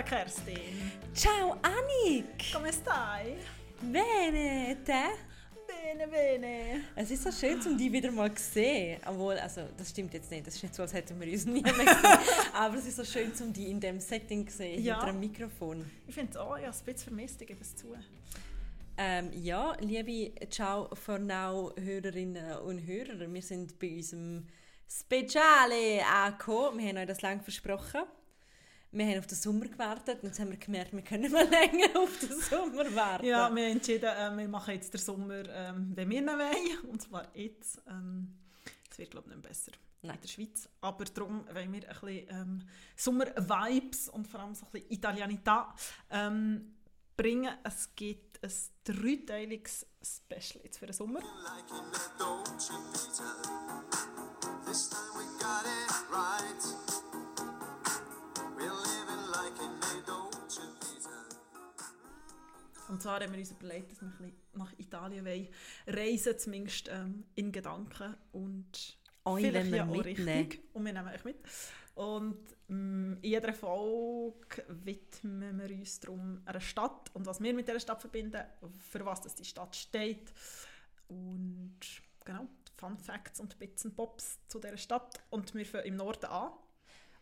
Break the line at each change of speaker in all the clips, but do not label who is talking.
Ciao cara Kerstin.
Ciao Annik!
Come stai?
Bene, te?
Bene, bene.
Es ist so schön, um dich wieder mal zu sehen. Obwohl, also, das stimmt jetzt nicht. Das ist nicht so, als hätten wir uns nie mehr gesehen. Aber es ist so schön, um dich in diesem Setting zu sehen,
Ja.
hinter einem Mikrofon.
Ich finde es auch, ich habe es ein bisschen vermisst, ich gebe es zu.
Ähm, ja, liebe Ciao for Now Hörerinnen und Hörer, wir sind bei unserem Speziale angekommen. Wir haben euch das lange versprochen. Wir haben auf den Sommer gewartet und jetzt haben wir gemerkt, wir können nicht mehr länger auf den Sommer warten.
Ja, wir haben entschieden, äh, wir machen jetzt den Sommer, ähm, wenn wir ihn wollen. Und zwar jetzt. Ähm, es wird, glaube ich, nicht besser
Nein.
in der Schweiz. Aber darum wollen wir ein bisschen ähm, Sommer-Vibes und vor allem so ein bisschen Italianità ähm, bringen. Es gibt ein dreiteiliges Special jetzt für den Sommer.
like
Und zwar haben wir uns überlegt, dass wir ein bisschen nach Italien wollen reisen, zumindest ähm, in Gedanken und
Euch
vielleicht ja auch
mitnehmen.
richtig. Und wir nehmen euch mit. Und ähm, in jeder Folge widmen wir uns darum einer Stadt und was wir mit dieser Stadt verbinden, für was das die Stadt steht und genau, Fun Facts und Bits und Pops zu dieser Stadt. Und wir fangen im Norden an.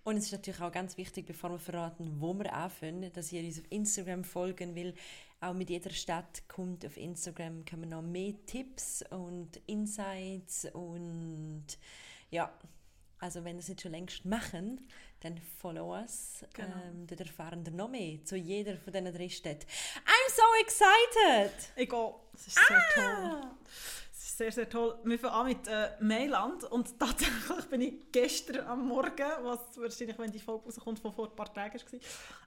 Und es ist natürlich auch ganz wichtig, bevor wir verraten, wo wir anfangen, dass ihr uns auf Instagram folgen will. Auch mit jeder Stadt kommt auf Instagram kann man noch mehr Tipps und Insights und ja, also wenn ihr es nicht schon längst machen, dann follow us.
Genau.
Ähm, dort erfahren wir noch mehr zu jeder von diesen drei Städten. I'm so excited!
Ich gehe. Es ist sehr toll. Sehr, sehr toll. Wir fangen an mit äh, Mailand und tatsächlich bin ich gestern am Morgen, was wahrscheinlich, wenn die Folge rauskommt, von vor ein paar Tagen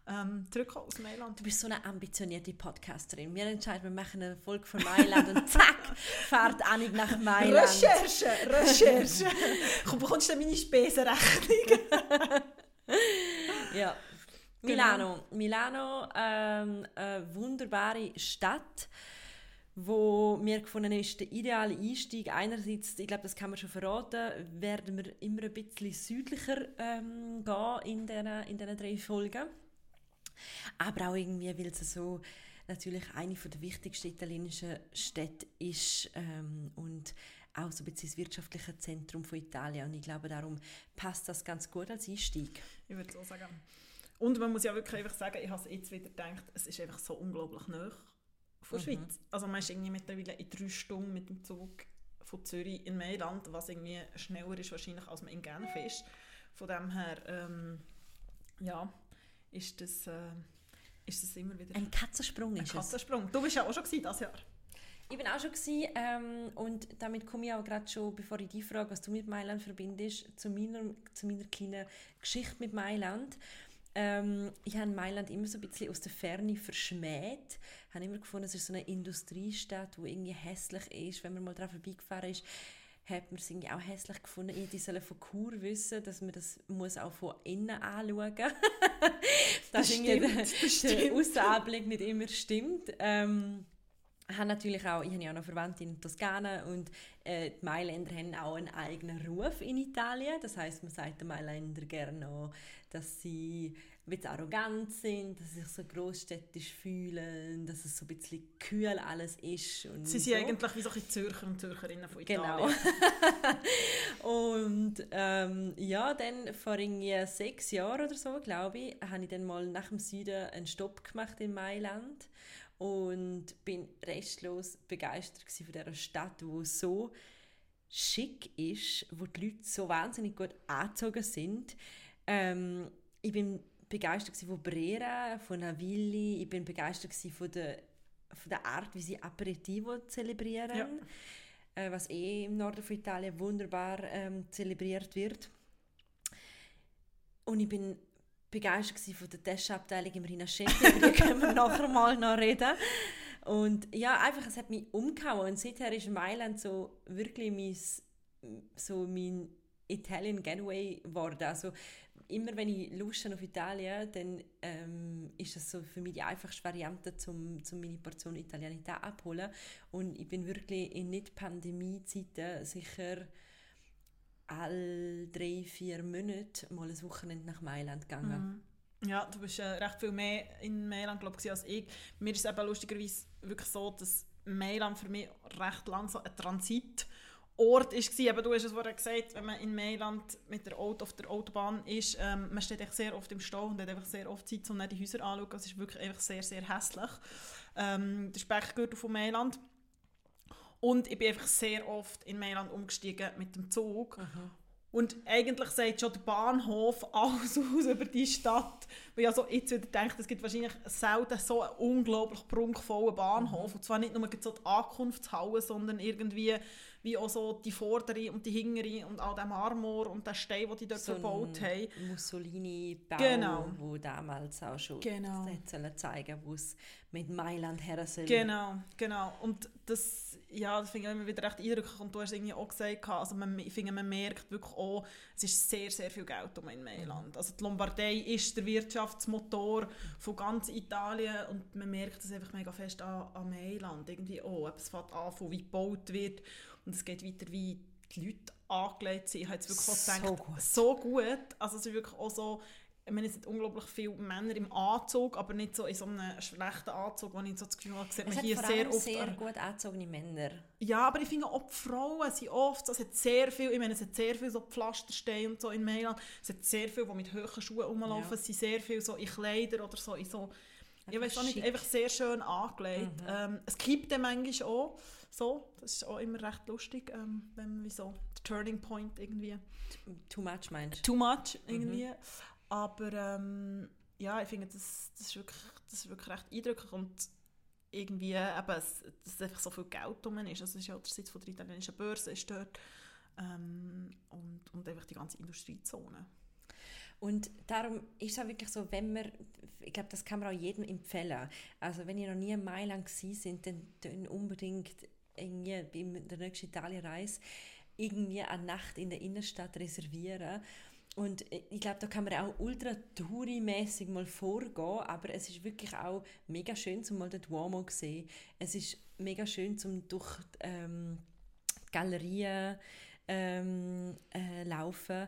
war, ähm, zurückgekommen aus Mailand.
Du bist so eine ambitionierte Podcasterin. Wir entscheiden, wir machen eine Folge von Mailand und zack, fährt Annik nach Mailand.
Recherche, Recherche. Komm, bekommst du dann meine Spesenrechnung?
Ja. Milano. Milano, ähm, eine wunderbare Stadt, wo mir gefunden ist, der ideale Einstieg. Einerseits, ich glaube, das kann man schon verraten, werden wir immer ein bisschen südlicher ähm, gehen in diesen in drei Folgen. Aber auch irgendwie, weil es so natürlich eine der wichtigsten italienischen Städte ist ähm, und auch so ein bisschen das wirtschaftliche Zentrum von Italien. Und ich glaube, darum passt das ganz gut als Einstieg.
Ich würde so sagen. Und man muss ja wirklich einfach sagen, ich habe es jetzt wieder gedacht, es ist einfach so unglaublich nah von der Schweiz. Also man ist irgendwie mittlerweile in drei Stunden mit dem Zug von Zürich in Mailand, was irgendwie schneller ist wahrscheinlich, als man in Genf ist. Von dem her, ähm, ja, ist das, äh, ist das immer wieder
Ein Katzensprung
ein
ist es.
Katzensprung. Du bist ja auch schon dieses Jahr.
Ich bin auch schon gewesen, ähm, und damit komme ich auch gerade schon, bevor ich die frage, was du mit Mailand verbindest, zu meiner, zu meiner kleinen Geschichte mit Mailand. Ähm, ich habe Mailand immer so ein bisschen aus der Ferne verschmäht. Ich habe immer gefunden, es ist so eine Industriestadt, die irgendwie hässlich ist. Wenn man mal daran vorbeigefahren ist, hat man es irgendwie auch hässlich gefunden. Ich die sollen von Chur wissen, dass man das muss auch von innen anschauen
Das
irgendwie
stimmt,
der,
das
der. Aussenanblick nicht immer stimmt. Ähm, ich habe natürlich auch, ich habe ja noch Verwandte in Toskana und äh, die Mailänder haben auch einen eigenen Ruf in Italien. Das heißt, man sagt den Mailänder gerne auch, dass sie ein bisschen arrogant sind, dass sie sich so großstädtisch fühlen, dass es so ein bisschen kühl alles ist. Und
Sie
so.
sind eigentlich wie solche Zürcher und Zürcherinnen von
Genau.
Italien.
und ähm, ja, dann vor irgendwie sechs Jahren oder so, glaube ich, habe ich dann mal nach dem Süden einen Stopp gemacht in Mailand und bin restlos begeistert von dieser Stadt, wo so schick ist, wo die Leute so wahnsinnig gut angezogen sind. Ähm, ich bin begeistert von Brera, von Navilli, ich bin begeistert von der, von der Art, wie sie Aperitivo zelebrieren
Ja.
äh, was eh im Norden von Italien wunderbar ähm, zelebriert wird. Und ich bin begeistert von der Tasche-Abteilung im Rinascente, über die können wir nachher mal noch reden. Und ja, einfach, es hat mich umgehauen und seither ist Mailand so wirklich mein, so mein Italian Getaway geworden. Also immer wenn ich Lust auf Italien, dann ähm, ist das so für mich die einfachste Variante, um, um meine Portion Italianität abholen. Und ich bin wirklich in Nicht-Pandemie-Zeiten sicher alle drei, vier Monate mal ein Wochenende nach Mailand gegangen.
Ja, du bist äh, recht viel mehr in Mailand glaub, als ich. Mir ist es eben lustigerweise wirklich so, dass Mailand für mich recht lang so ein Transitort war. Eben, du hast es vorhin gesagt, wenn man in Mailand mit der Auto auf der Autobahn ist, ähm, man steht echt sehr oft im Stau und hat einfach sehr oft Zeit, um die Häuser anzuschauen. Es ist wirklich einfach sehr, sehr hässlich. Ähm, der Speckgürtel von Mailand. Und ich bin einfach sehr oft in Mailand umgestiegen mit dem Zug. Und eigentlich sagt schon der Bahnhof alles aus über die Stadt. Weil ich also jetzt wieder denke, es gibt wahrscheinlich selten so einen unglaublich prunkvollen Bahnhof. Und zwar nicht nur so die Ankunftshalle, sondern irgendwie wie auch so die vordere und die hintere und all der Marmor und der Stein, den die dort
So
verbaut haben.
Mussolini-Bau,
Genau.
wo damals auch schon
Genau.
das zeigen wo es mit Mailand her soll.
Genau, genau. Und das, ja, das finde ich immer wieder recht eindrücklich. Und du hast irgendwie auch gesagt, also man, ich finde, man merkt wirklich auch, es ist sehr, sehr viel Geld um in Mailand. Also die Lombardei ist der Wirtschaftsmotor von ganz Italien und man merkt es einfach mega fest an, an Mailand. Irgendwie auch. Es fängt an, von wie gebaut wird und es geht weiter, wie die Leute angelegt sind. Ich habe jetzt wirklich auch
So
gedacht,
gut.
so gut. Also es ist wirklich auch so, ich meine, es sind unglaublich viele Männer im Anzug, aber nicht so in so einem schlechten Anzug, wo ich so das Gefühl habe, sieht
Es
man hier sehr oft
sehr gut angezogene Männer.
ja, aber ich finde auch die Frauen sind oft, so, es hat sehr viel, ich meine, es hat sehr viel so Pflastersteine und so in Mailand, es hat sehr viel, die mit hohen Schuhen rumlaufen,
Ja.
es sind sehr viel so in Kleider oder so, in so, ich weiß auch nicht,
schick.
einfach sehr schön angelegt. Ähm, es kippt dann manchmal auch so, das ist auch immer recht lustig, ähm, wenn man wie so, der Turning Point irgendwie,
Too much meinst du?
too much irgendwie, aber ähm, ja, ich finde, das, das, ist wirklich, das ist wirklich recht eindrücklich und irgendwie eben, es, dass einfach so viel Geld drum ist. Also es ist ja der Sitz von der italienischen Börse ist dort ähm, und, und einfach die ganze Industriezone.
Und darum ist es auch wirklich so, wenn man, ich glaube, das kann man auch jedem empfehlen. Also wenn ihr noch nie in Mailand gewesen sind, dann, dann unbedingt irgendwie bei der nächsten Italienreise irgendwie eine Nacht in der Innenstadt reservieren. Und ich glaube, da kann man auch ultra touri-mässig mal vorgehen, aber es ist wirklich auch mega schön, zum mal den Duomo zu sehen. Es ist mega schön, zum durch ähm, Galerien ähm, äh, laufen.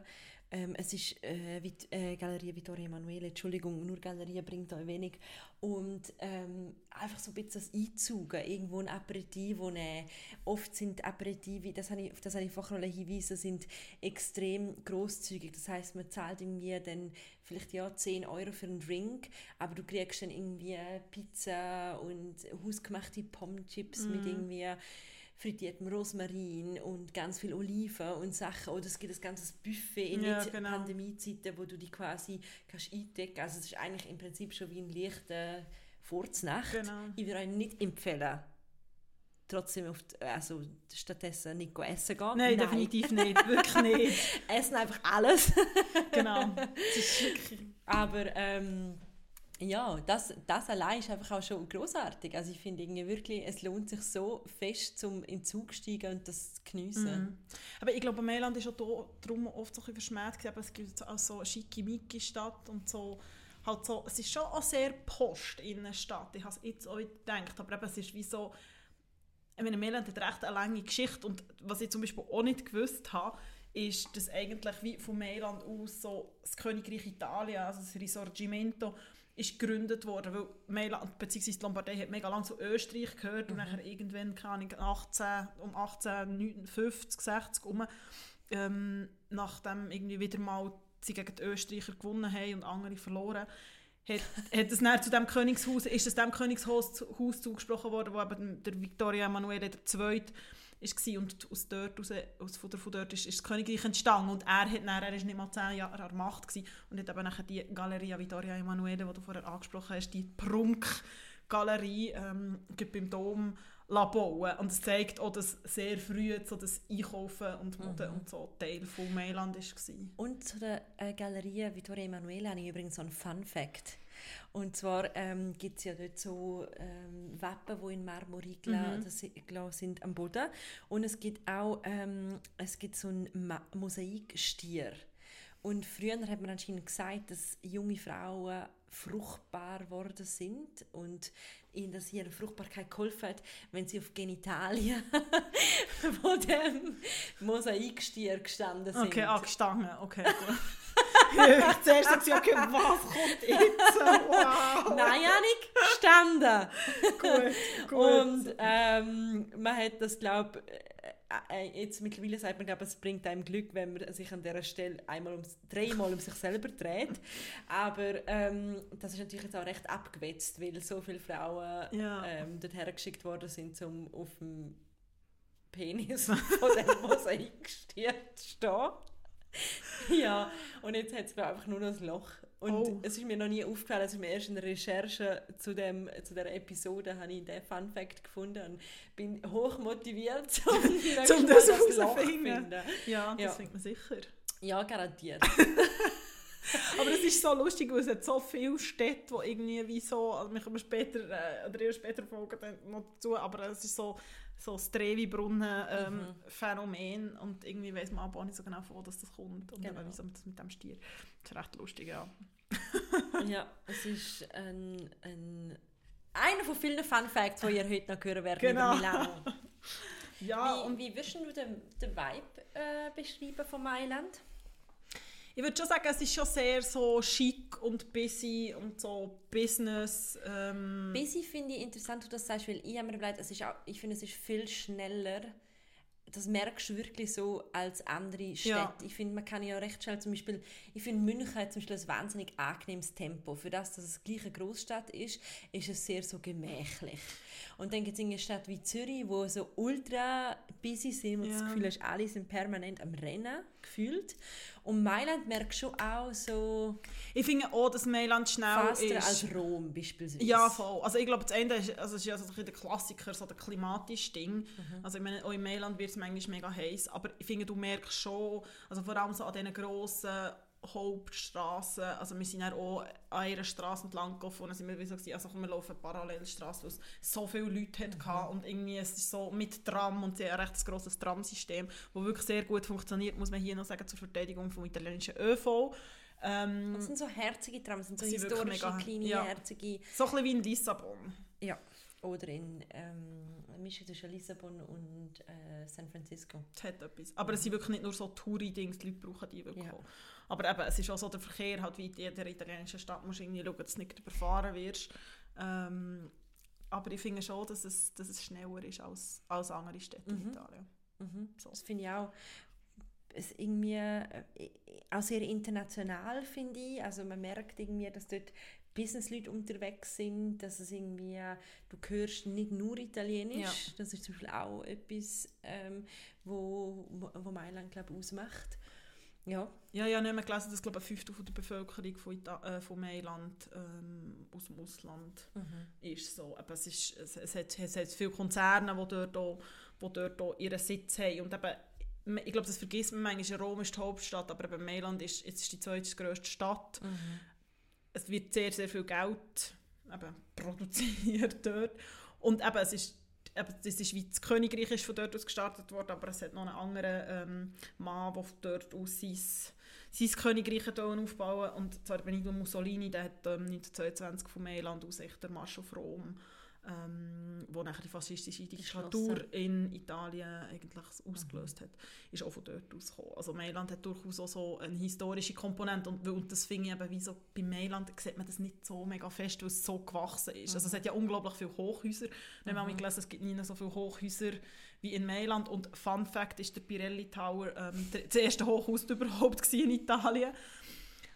Ähm, es ist äh, Vit äh, Galerie Vittorio Emanuele, Entschuldigung, nur Galerie bringt euch wenig. Und ähm, einfach so ein bisschen das Einzugen, irgendwo ein Aperitivo nehmen. Oft sind Aperitivi, das habe ich, auf das habe ich vorher noch hingewiesen, sind extrem großzügig. Das heißt, man zahlt irgendwie dann vielleicht ja 10 Euro für einen Drink, aber du kriegst dann irgendwie Pizza und hausgemachte Pommes-Chips mit irgendwie frittiertem Rosmarin und ganz viel Oliven und Sachen. Oder es gibt ein ganzes Buffet in
Ja, genau.
Pandemiezeiten, wo du die quasi kannst eindecken kannst. Also es ist eigentlich im Prinzip schon wie ein leichter Furznacht.
Genau.
Ich würde euch nicht empfehlen, trotzdem auf die, also stattdessen nicht essen gehen.
Nein, definitiv nicht, wirklich nicht.
Essen einfach alles.
Genau.
Aber ähm, ja, das, das allein ist einfach auch schon großartig. Also ich finde irgendwie wirklich, es lohnt sich so fest, zum in den Zug zu steigen und das zu geniessen.
aber ich glaube, Mailand ist auch da- darum oft so ein verschmäht es gibt auch so schicke Stadt und so, halt so, es ist schon auch sehr Post in der Stadt. Ich habe es jetzt auch gedacht, aber eben, es ist wie so, ich meine, Mailand hat recht eine lange Geschichte und was ich zum Beispiel auch nicht gewusst habe, ist, dass eigentlich wie von Mailand aus so das Königreich Italien, also das Risorgimento, ist gegründet worden, weil Mailand, beziehungsweise die Lombardei hat mega lange zu Österreich gehört und nachher irgendwann, keine Ahnung, 18, um 1850, 60 herum, ähm, nachdem irgendwie wieder mal sie gegen die Österreicher gewonnen haben und andere verloren, hat, hat es dann zu dem Königshaus, ist es dem Königshaus zu- Haus zugesprochen worden, wo eben der Victoria Emanuele II. War und aus dort, raus, aus, von, der, von dort ist, ist das Königreich entstanden und er hat dann, er ist nicht mal zehn Jahre an der Macht gewesen, und hat eben nachher die Galeria Vittoria Emanuele, die du vorher angesprochen hast, die Prunkgalerie ähm, beim Dom bauen und es zeigt auch, dass sehr früh so das Einkaufen und Mode und so Teil von Mailand war.
Und zu der äh, Galerie Vittorio Emanuele habe ich übrigens so einen Fun Fact. Und zwar ähm, gibt es ja dort so ähm, Wappen, die in Marmor eingelassen sind am Boden. Und es gibt auch ähm, es gibt so einen Ma Mosaikstier. Und früher hat man anscheinend gesagt, dass junge Frauen fruchtbar geworden sind und ihnen das ihre Fruchtbarkeit geholfen hat, wenn sie auf Genitalien von dem Mosaikstier gestanden sind.
Okay, angestanden. Okay, gut. ich zuerst so gesagt, okay, was kommt jetzt? Wow.
Nein, Janik, standen.
Gut, gut.
Und ähm, man hat das, glaube äh, jetzt mittlerweile sagt man, glaube es bringt einem Glück, wenn man sich an dieser Stelle einmal ums, dreimal um sich selber dreht. Aber ähm, das ist natürlich jetzt auch recht abgewetzt, weil so viele Frauen
Ja.
ähm, dorthin geschickt worden sind, um auf dem Penis von dem Mosaikstier zu stehen. ja, und jetzt hat es einfach nur noch ein Loch. Und
Oh.
es ist mir noch nie aufgefallen, ist mir erst in der Recherche zu, dem, zu dieser Episode habe ich den Fun Fact gefunden und bin hoch motiviert, um,
Zum
Mal
das
Loch finden.
Ja, das
Ja.
findet man sicher.
Ja, garantiert.
Aber es ist so lustig, weil es hat so viele Städte, die irgendwie wie so, also wir kommen später, äh, oder eher später Folgen noch dazu, aber es ist so, so das Trevi-Brunnen-Phänomen und irgendwie weiss man aber auch nicht so genau, von wo das, kommt und
Genau.
wieso das mit dem Stier. Das ist recht lustig, ja.
ja, es ist ein, ein, einer von vielen Fun Facts, die ihr heute noch hören werdet
Genau.
über Milano.
Ja,
Wie,
und
wie würdest du den, den Vibe äh, beschreiben von Mailand?
Ich würde schon sagen, es ist schon sehr so chic und busy und so Business. Ähm,
Busy finde ich interessant, dass du das sagst, weil ich habe mir überlegt, es ist auch, ich finde, es ist viel schneller. Das merkst du wirklich so als andere Städte.
Ja.
Ich finde, man kann ja recht schnell zum Beispiel, ich finde München hat zum Beispiel ein wahnsinnig angenehmes Tempo. Für das, dass es gleich eine Großstadt ist, ist es sehr so gemächlich. Und dann gibt es eine Stadt wie Zürich, wo so ultra busy sind und das
Ja.
Gefühl hast, alle sind permanent am Rennen, gefühlt. Und Mailand merkst du schon auch so
ich finde auch, dass Mailand schnell
faster
ist.
als Rom beispielsweise.
Ja, voll. Also ich glaube, das Ende ist, also ist ja so ein der Klassiker, so der klimatische Ding.
Mhm.
Also ich meine, auch in Mailand wird es manchmal mega heiß, aber ich finde, du merkst schon, also vor allem so an diesen grossen Hauptstraßen, also wir sind ja auch an einer Straße entlang gelaufen und dann sind wir wie so, gewesen, also wir laufen Parallelstraßen, weil es so viele Leute
Mhm.
hatte und irgendwie es ist so mit Tram und sie haben ein recht grosses Tramsystem, das wirklich sehr gut funktioniert, muss man hier noch sagen, zur Verteidigung vom italienischen ÖV. Ähm,
Das sind so herzige Trams, das sind so
Das sind
historische,
mega-
kleine,
ja.
herzige.
so ein bisschen wie in Lissabon.
Ja. Oder in ähm, Mischung zwischen Lissabon und äh, San Francisco.
Es hat etwas. Aber es sind wirklich nicht nur so Touri-Dings, die Leute brauchen die wirklich
Ja.
auch. Aber eben, es ist auch so der Verkehr, halt wie in jeder italienischen Stadt, musst du irgendwie schauen, dass du nicht überfahren wirst. Ähm, aber ich finde schon, dass es, dass es schneller ist als, als andere Städte in
Mhm.
Italien.
Mhm.
So.
Das finde ich auch. Es irgendwie äh, auch sehr international, finde ich. Also man merkt irgendwie, dass dort Businessleute unterwegs sind, dass es irgendwie, äh, du hörst nicht nur Italienisch,
Ja.
das ist zum Beispiel auch etwas, ähm, wo, wo, wo Mailand, glaube ich, ausmacht. Ja,
Ja, ja, nicht mehr gelesen, dass glaube ein Fünftel von der Bevölkerung von, Ita äh, von Mailand ähm, aus dem Ausland ist. So. Aber es, ist, es, es, hat, es hat viele Konzerne, die dort, auch, die dort auch ihren Sitz haben. Und eben, ich glaube, das vergisst man manchmal, Rom ist die Hauptstadt, aber eben Mailand ist, jetzt ist die zweitgrößte Stadt. Es wird sehr, sehr viel Geld eben, produziert dort. Und eben, es ist, das ist wie das Königreich ist von dort aus gestartet worden, aber es hat noch einen anderen ähm, Mann, der von dort aus sein, sein Königreich aufbauen. Und zwar Benito Mussolini, der hat ähm, 1922 von Mailand aus echt den Marsch auf Rom, ähm, wo nachher die faschistische Diktatur in Italien eigentlich ausgelöst hat, ist auch von dort ausgekommen. Also Mailand hat durchaus auch so eine historische Komponente und, und das finde ich eben, wie so bei Mailand sieht man das nicht so mega fest, weil es so gewachsen ist. Also es hat ja unglaublich viele Hochhäuser. Wir haben gelesen, es gibt nie so viele Hochhäuser wie in Mailand und Fun Fact ist der Pirelli Tower ähm, der, das erste Hochhaus überhaupt in Italien.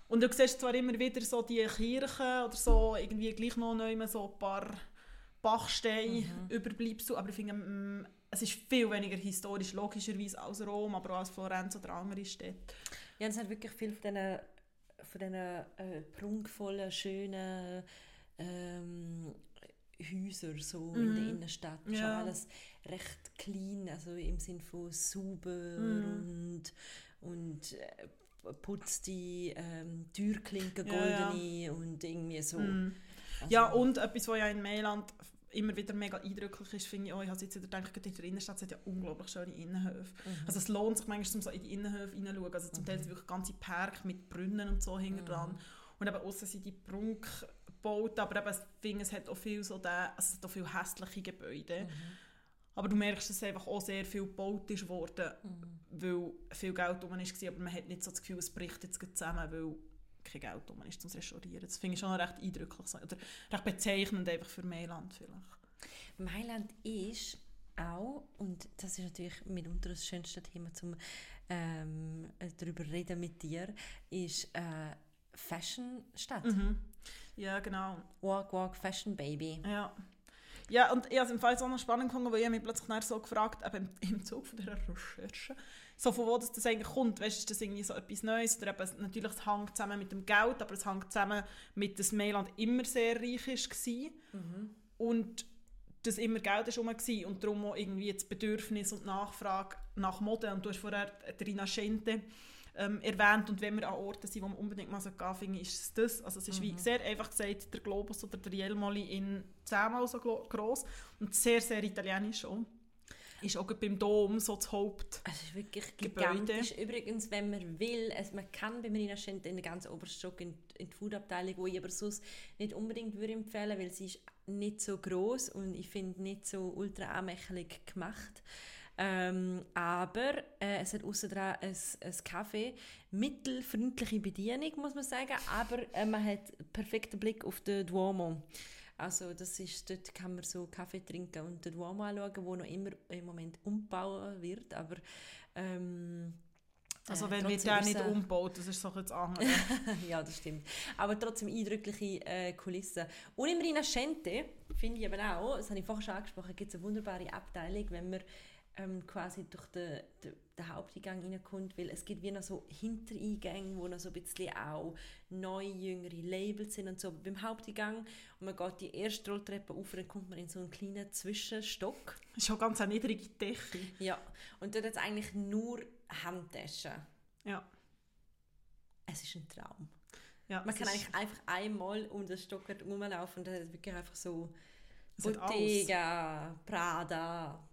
Und du siehst zwar immer wieder so die Kirchen oder so, irgendwie gleich noch neu so ein paar Bachsteine überbleibst du, aber ich finde, mm, es ist viel weniger historisch, logischerweise als Rom, aber auch als Florenz oder andere Städte.
Ja, es hat wirklich viel von diesen, von diesen äh, prunkvollen, schönen ähm, Häusern so in der Innenstadt. Es ist
Ja.
auch alles recht clean, also im Sinn von sauber und, und äh, putzte ähm, Türklinken,
Ja, ja.
goldene und irgendwie so.
Mm.
Also,
Ja, und etwas, was ja in Mailand immer wieder mega eindrücklich ist, finde ich auch, ich habe jetzt wieder gedacht, in der Innenstadt hat ja unglaublich schöne Innenhöfe. Also es lohnt sich manchmal, um so in die Innenhöfe hineinzuschauen. Also zum Teil sind wirklich ganze Park mit Brunnen und so hinten dran. Und eben aussen sind die Prunkbauten, aber eben, ich finde, es hat auch viel so den, also es hat auch viel hässliche Gebäude. Aber du merkst, dass einfach auch sehr viel gebaut ist worden,
Mhm.
weil viel Geld rum war, aber man hat nicht so das Gefühl, es bricht jetzt zusammen, weil kein Geld rum ist zum Restaurieren. Das finde ich schon recht eindrücklich, oder recht bezeichnend einfach für Mailand vielleicht.
Mailand ist auch, und das ist natürlich mitunter das schönste Thema zum ähm, darüber reden mit dir, ist äh, Fashion-Stadt.
Mhm. Ja, genau.
Walk, walk, Fashion Baby.
Ja. Ja, und ich habe es im Fall so noch spannend gefunden, weil ich mich plötzlich so gefragt eben im, im Zug von dieser Recherche, so von wo das, das eigentlich kommt. Weißt, ist das irgendwie so etwas Neues? Oder eben, natürlich, es hängt zusammen mit dem Geld, aber es hängt zusammen mit, dass Mailand immer sehr reich war. Und dass immer Geld ist rum war und darum auch irgendwie das Bedürfnis und Nachfrage nach Mode. Und du hast vorher die Rinascente ähm, erwähnt und wenn wir an Orten sind, wo man unbedingt mal so gehen ist es das. Also es ist wie sehr einfach gesagt, der Globus oder der Jelmoli in zehnmal so gross und sehr, sehr italienisch auch. Ist auch beim Dom so das Haupt...
Es ist wirklich
Gebäude.
gigantisch. Übrigens, wenn man will, also man kann bei Marina Scente in den ganz obersten Stock in, in die Foodabteilung, wo ich aber sonst nicht unbedingt würde empfehlen, weil sie ist nicht so groß und ich finde nicht so ultra anmächtig gemacht. Ähm, aber äh, es hat außerdem ein, ein Café, mittelfreundliche Bedienung, muss man sagen, aber äh, man hat einen perfekten Blick auf den Duomo. Also das ist, dort kann man so Kaffee trinken und den Duomo anschauen, wo noch immer im Moment umgebaut wird, aber ähm,
Also
äh,
wenn
trotzdem
der
ist
nicht umgebaut, das ist so das andere.
ja, das stimmt. Aber trotzdem eindrückliche äh, Kulissen. Und im Rinascente finde ich eben auch, das habe ich vorher schon angesprochen, gibt es eine wunderbare Abteilung, wenn man ähm, quasi durch den, den, den Haupteingang reinkommt, weil es gibt wie noch so Hintereingänge, wo noch so ein bisschen auch neue, jüngere Labels sind und so. Beim Haupteingang und man geht die erste Rolltreppe auf, dann kommt man in so einen kleinen Zwischenstock.
Das ist auch ganz eine niedrige Decke.
Ja, und dort hat es eigentlich nur Handtaschen.
Ja.
Es ist ein Traum.
Ja,
Man kann eigentlich einfach einmal um den Stock rumlaufen und dann hat es wirklich einfach so. Bottega, Prada,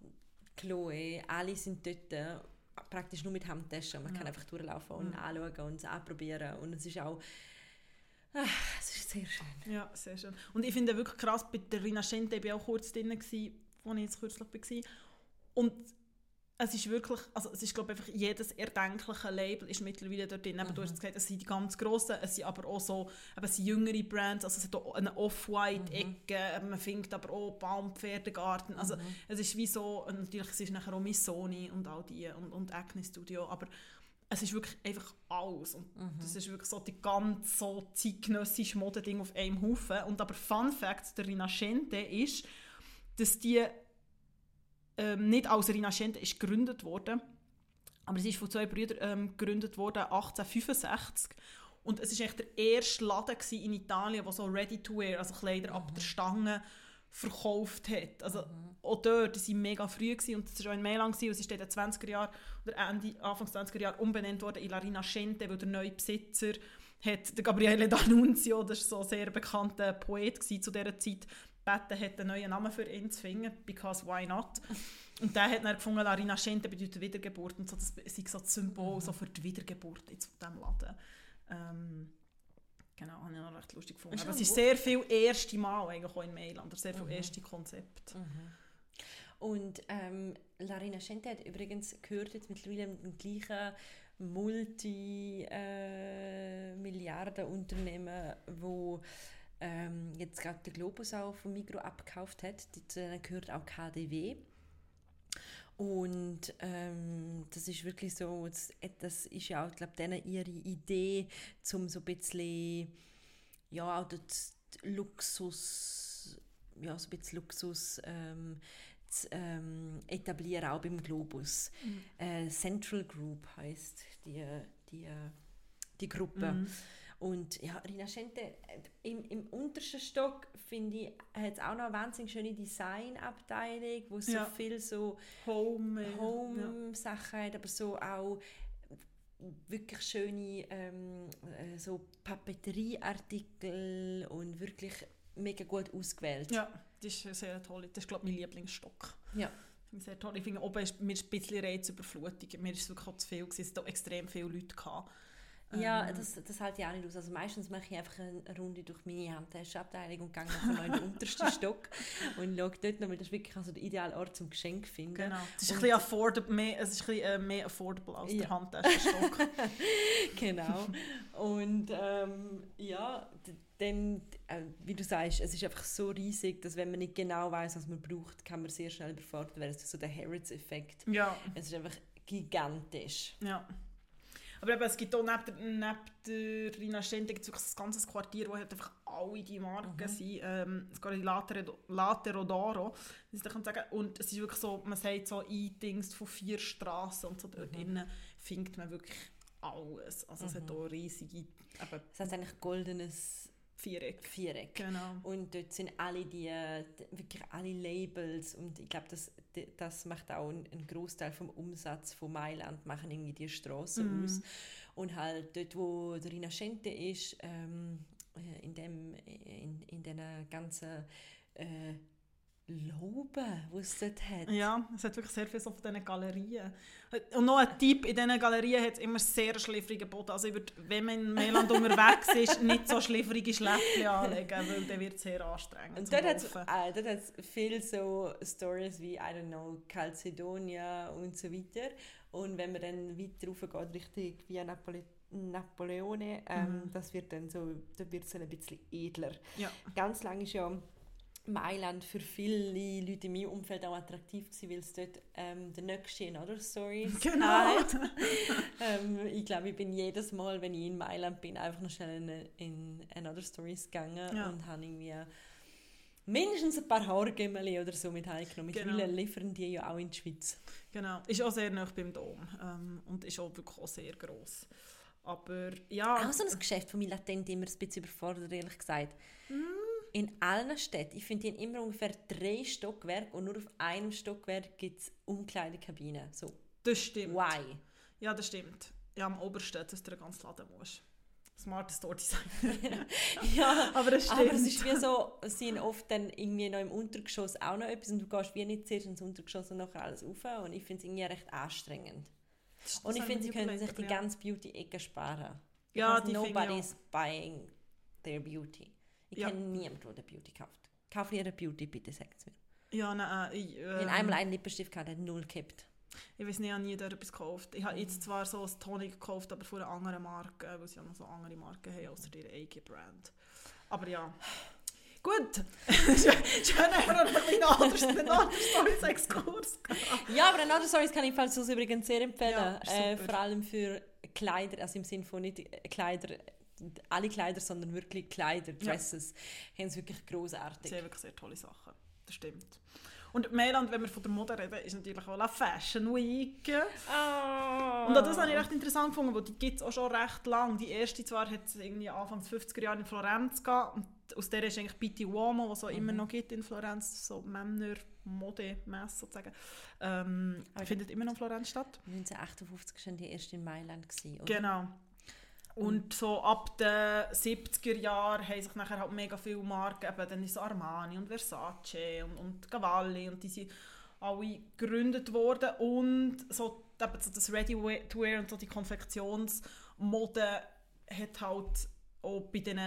Chloe, alle sind dort praktisch nur mit Handtaschen. Man kann einfach durchlaufen und anschauen und es anprobieren und es ist auch ah, es ist sehr schön.
Ja, sehr schön. Und ich finde wirklich krass, bei der Rinascente war ich auch kurz drin, wo ich jetzt kürzlich war. Und es ist wirklich, also es ist glaube einfach jedes erdenkliche Label ist mittlerweile dort drin. Eben, Du hast jetzt gesagt, es sind die ganz grossen, es sind aber auch so, eben, es sind jüngere Brands, also es hat auch eine Off-White-Ecke, man findet aber auch Baumpferdegarten, also es ist wie so, natürlich es ist nachher auch Missoni und all die und, und Acne Studio, aber es ist wirklich einfach alles. Und das ist wirklich so die ganz so zeitgenössische Modeding auf einem Haufen. Und aber Fun Fact der Rinascente ist, dass die ähm, nicht als Rinascente ist gegründet worden, aber es ist von zwei Brüdern ähm, gegründet worden 1865 und es ist echt der erste Laden in Italien, der so Ready-to-Wear, also Kleider ab der Stange verkauft hat. Also auch dort, die waren mega früh gewesen, und das war auch in Mailand gewesen, und es ist in den 20er Jahren oder Ende, Anfang 20er Jahre umbenannt worden in La Rinascente, weil der neue Besitzer hat, der Gabriele D'Annunzio, das war so ein sehr bekannter Poet gewesen zu dieser Zeit, gebeten hat, einen neuen Namen für ihn zu finden, because why not? Und der hat dann gefunden, La Rinascente bedeutet Wiedergeburt und so, das sei so das Symbol so für die Wiedergeburt jetzt von diesem Laden. Ähm, genau, habe ich noch recht lustig gefunden. Aber es ist sehr viel erste Mal eigentlich auch in Mailand, sehr viel erste Konzept.
Und ähm, La Rinascente hat übrigens gehört jetzt mittlerweile mit dem gleichen Multi-Milliarden-Unternehmen, wo ähm, jetzt gerade der Globus auch von Migro abgekauft hat. Zu denen gehört auch KDW. Und ähm, das ist wirklich so, das, das ist ja auch, glaube denen ihre Idee, um so ein bisschen, ja, auch Luxus, ja, so ein bisschen Luxus ähm, zu ähm, etablieren, auch beim Globus. Äh, Central Group heißt die, die, die Gruppe. Und ja, Rinascente, äh, im, im untersten Stock, finde ich, hat es auch noch eine wahnsinnig schöne Designabteilung, wo so
Ja.
viel so
Home. äh, ja.
Home-Sachen hat, aber so auch wirklich schöne ähm, äh, so Papeterieartikel und wirklich mega gut ausgewählt.
Ja, das ist sehr toll. Das ist, glaube ich, mein Lieblingsstock.
Ja.
Sehr toll. Ich finde, oben ist mir ist ein bisschen Reizüberflutung. Mir ist es wirklich auch zu viel. gewesen. Es hat auch extrem viele Leute gehabt.
Ja,
Ähm,
das, das halte ich auch nicht aus. Also meistens mache ich einfach eine Runde durch meine Handtaschenabteilung und gehe nachher noch in den untersten Stock und schaue dort noch, weil das ist wirklich also der ideale Ort zum Geschenk finden.
Genau. Es ist ein
Und-
bisschen affordable, mehr, es ist ein bisschen, äh, mehr affordable als
Ja.
der Handtaschenstock.
Genau. Und ähm, ja, dann, äh, wie du sagst, es ist einfach so riesig, dass wenn man nicht genau weiß, was man braucht, kann man sehr schnell überfordert werden. Es ist so der Harrods-Effekt.
ja,
Es ist einfach gigantisch.
ja. Aber eben, es gibt auch neben der, neben der Rina Stente gibt's wirklich ein ganzes Quartier, wo halt einfach alle die Marken sind. Ähm, es geht in Latere, Latero d'Oro, wie sie sagen. Und es ist wirklich so, man sagt so Eatings von vier Straßen und so dort drinnen findet man wirklich alles. Also es hat auch riesige eben,
Das heißt eigentlich goldenes
Viereck.
Viereck.
Genau.
Und dort sind alle die, wirklich alle Labels und ich glaube, das, das macht auch einen, Großteil vom Umsatz von Mailand, machen irgendwie die Straßen
Mhm.
aus. Und halt dort, wo der Rinascente ist, ähm, äh, in dem, in, in den ganzen äh, Loben, die es dort hat.
Ja, es hat wirklich sehr viel so von diesen Galerien. Und noch ein Tipp, in diesen Galerien hat es immer sehr schliffrige Boden. Also ich würde, wenn man in Mailand unterwegs ist, nicht so schliffrige Schläppchen anlegen, weil dann wird es sehr anstrengend
Und dort hat es äh, viel so Stories wie, I don't know, Calcedonia und so weiter. Und wenn man dann weiter rauf geht, Richtung Via Napole Napoleone, ähm, das wird dann so, da wird es ein bisschen edler.
Ja.
Ganz lange ist ja Mailand für viele Leute in meinem Umfeld auch attraktiv gewesen, weil es dort ähm, der nächste in Other Stories
Genau.
ähm, ich glaube, ich bin jedes Mal, wenn ich in Mailand bin, einfach noch schnell in, in Another Stories gegangen
Ja.
und habe irgendwie mindestens ein paar Haargümmeli oder so mit heimgenommen.
Genau.
Mittlerweile liefern die ja auch in die Schweiz.
Genau, ist auch sehr nah beim Dom ähm, und ist auch wirklich auch sehr gross. Aber ja,
Auch so ein Geschäft, das mich latent immer ein bisschen überfordert, ehrlich gesagt.
Mm.
In allen Städten, ich finde, haben immer ungefähr drei Stockwerke und nur auf einem Stockwerk gibt es Umkleidekabinen. So,
das stimmt.
why?
Ja, das stimmt. Ja, am obersten, dass du den ganzen Laden musst. Smart Store Design.
ja,
Aber das stimmt.
aber es ist wie so, es sind oft dann irgendwie noch im Untergeschoss auch noch etwas und du gehst wie nicht zuerst ins Untergeschoss und nachher alles rauf und ich finde es irgendwie recht anstrengend.
Das
Und ich finde, sie können sich die ganze Beauty-Ecke sparen.
Ja,
Because
die
nobody's buying their beauty. Ich
Ja.
kenne niemanden, der eine Beauty kauft. Kauf ihre Beauty, bitte, sagt es mir.
Ja, nein, äh, ich, ähm,
habe einmal einen Lippenstift gehabt, der null gekippt.
Ich weiß nicht, ich habe nie dort etwas gekauft. Ich habe
Mhm.
jetzt zwar so ein Tonic gekauft, aber von einer anderen Marke, weil sie ja noch so andere Marken haben, außer ihre eigene Brand. Aber ja. Gut. Schön, haben wir einen anderen Stories-Exkurs.
Ja, aber Another Stories kann ich falls übrigens sehr empfehlen.
Ja,
äh, vor allem für Kleider, also im Sinne von nicht äh, Kleider, alle Kleider, sondern wirklich Kleider, Dresses, haben sie wirklich großartig.
Sie haben wirklich sehr tolle Sachen. Das stimmt. Und Mailand, wenn wir von der Mode reden, ist natürlich auch La Fashion Week.
Oh.
Und auch das habe ich recht interessant gefunden, weil die gibt es auch schon recht lang. Die erste zwar hat es irgendwie Anfang des 50er Jahre in Florenz gehabt und aus der ist eigentlich Pitti Uomo, was es auch immer noch gibt in Florenz, so Männer Mode-Messe sozusagen, ähm, findet immer noch in Florenz statt.
1958 war die erste in Mailand. Gewesen, oder?
Genau. Und so ab den 70er Jahren haben sich nachher halt mega viele Marken, eben dann ist Armani und Versace und, und Cavalli und die sind alle gegründet worden. Und so, eben so das Ready-to-Wear und so die Konfektionsmode hat halt auch bei diesen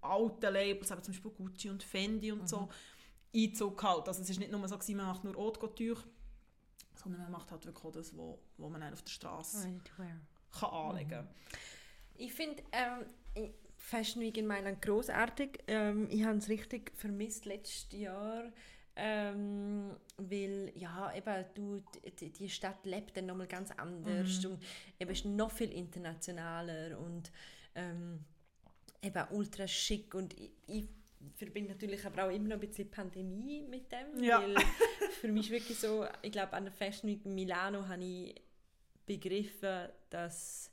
alten Labels, eben zum Beispiel Gucci und Fendi und so, Einzug gehalten. Also es ist nicht nur so, gewesen, man macht nur Haute Couture, sondern man macht halt wirklich auch das, wo, wo man auf der Straße kann anlegen kann.
Ich finde ähm, Fashion Week in Mailand großartig. Ähm, ich habe es richtig vermisst letztes Jahr, ähm, weil ja eben du die, die Stadt lebt dann nochmal ganz anders und eben ist noch viel internationaler und ähm, eben ultra schick und ich, ich verbinde natürlich aber auch immer noch ein bisschen Pandemie mit dem,
Ja.
weil für mich ist wirklich so, ich glaube an der Fashion Week in Milano habe ich begriffen, dass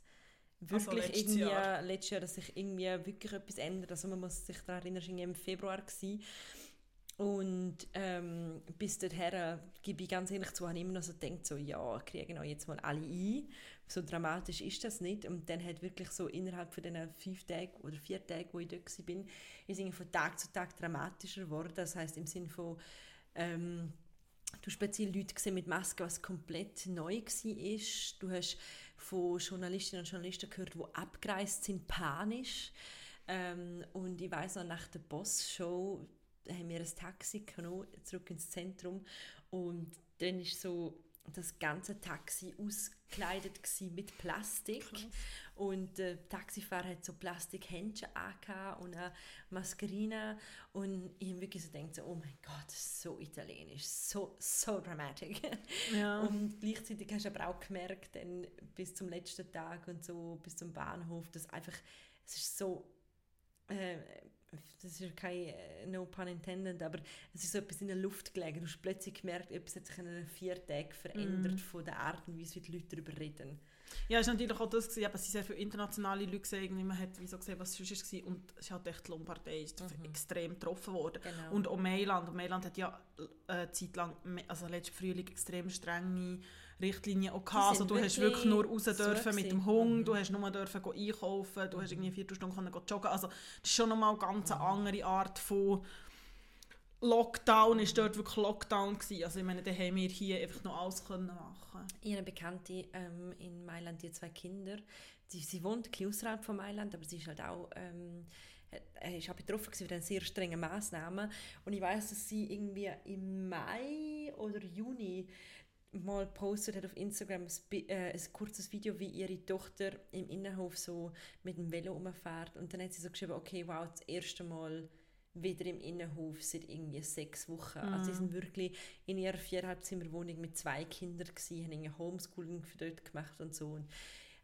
Also
wirklich
letztes
irgendwie
Jahr.
letztes Jahr, dass sich irgendwie wirklich etwas ändert. Also man muss sich daran erinnern, es war im Februar. Gewesen. Und ähm, bis dorthin, gebe ich ganz ehrlich zu, habe ich immer noch so gedacht, so, ja, kriegen auch jetzt mal alle ein. So dramatisch ist das nicht. Und dann hat wirklich so innerhalb von diesen fünf Tagen oder vier Tagen, wo ich dort war, bin, ist irgendwie von Tag zu Tag dramatischer geworden. Das heißt im Sinne von, ähm, Du hast speziell Leute gesehen mit Masken, was komplett neu war. Du hast von Journalistinnen und Journalisten gehört, die abgereist sind, panisch. Ähm, und ich weiß noch, nach der Boss-Show haben wir ein Taxi genommen, zurück ins Zentrum. Und dann ist so das ganze Taxi ausgekleidet gsi mit Plastik. Und der Taxifahrer hat so Plastikhändchen angehabt und eine Maskerine. Und ich habe wirklich so gedacht, so, oh mein Gott, so italienisch, so, so dramatic.
Ja.
Und gleichzeitig hast du aber auch gemerkt, dann bis zum letzten Tag und so, bis zum Bahnhof, dass einfach, es ist so, äh, das ist kein äh, no pun intended, aber es ist so etwas in der Luft gelegen. Du hast plötzlich gemerkt, etwas hat sich in einen vier Tagen verändert von der Art und Weise, wie die Leute darüber reden.
Ja, es war natürlich auch das, gewesen, eben, es sind sehr viele internationale Leute gesehen, man hat wie so gesehen, was sonst war und es halt echt die Lombardei ist extrem getroffen worden.
Genau.
Und auch Mailand, und Mailand hat ja äh, eine Zeit lang, also letzten Frühling, extrem strenge Richtlinien auch gehabt, also du hast
wirklich
nur raus dürfen mit dem. Hund,
Mhm.
du hast nur dürfen einkaufen, du hast irgendwie vier Stunden können joggen, also das ist schon nochmal eine ganz
Mhm.
andere Art von Lockdown, ist dort wirklich Lockdown gewesen, also ich meine, da haben wir hier einfach noch alles können machen.
Ich habe eine Bekannte ähm, in Mailand, die zwei Kinder. Die, sie wohnt ein bisschen außerhalb von Mailand, aber sie ist halt auch, ähm, äh, ist auch betroffen von den sehr strengen Massnahmen. Und ich weiß, dass sie irgendwie im Mai oder Juni mal postet hat auf Instagram ein, äh, ein kurzes Video, wie ihre Tochter im Innenhof so mit dem Velo umfährt. Und dann hat sie so geschrieben, okay, wow, das erste Mal wieder im Innenhof seit irgendwie sechs Wochen. Also sie sind wirklich in ihrer viereinhalb Zimmer Wohnung mit zwei Kindern gewesen, haben irgendwie Homeschooling für dort gemacht und so. Und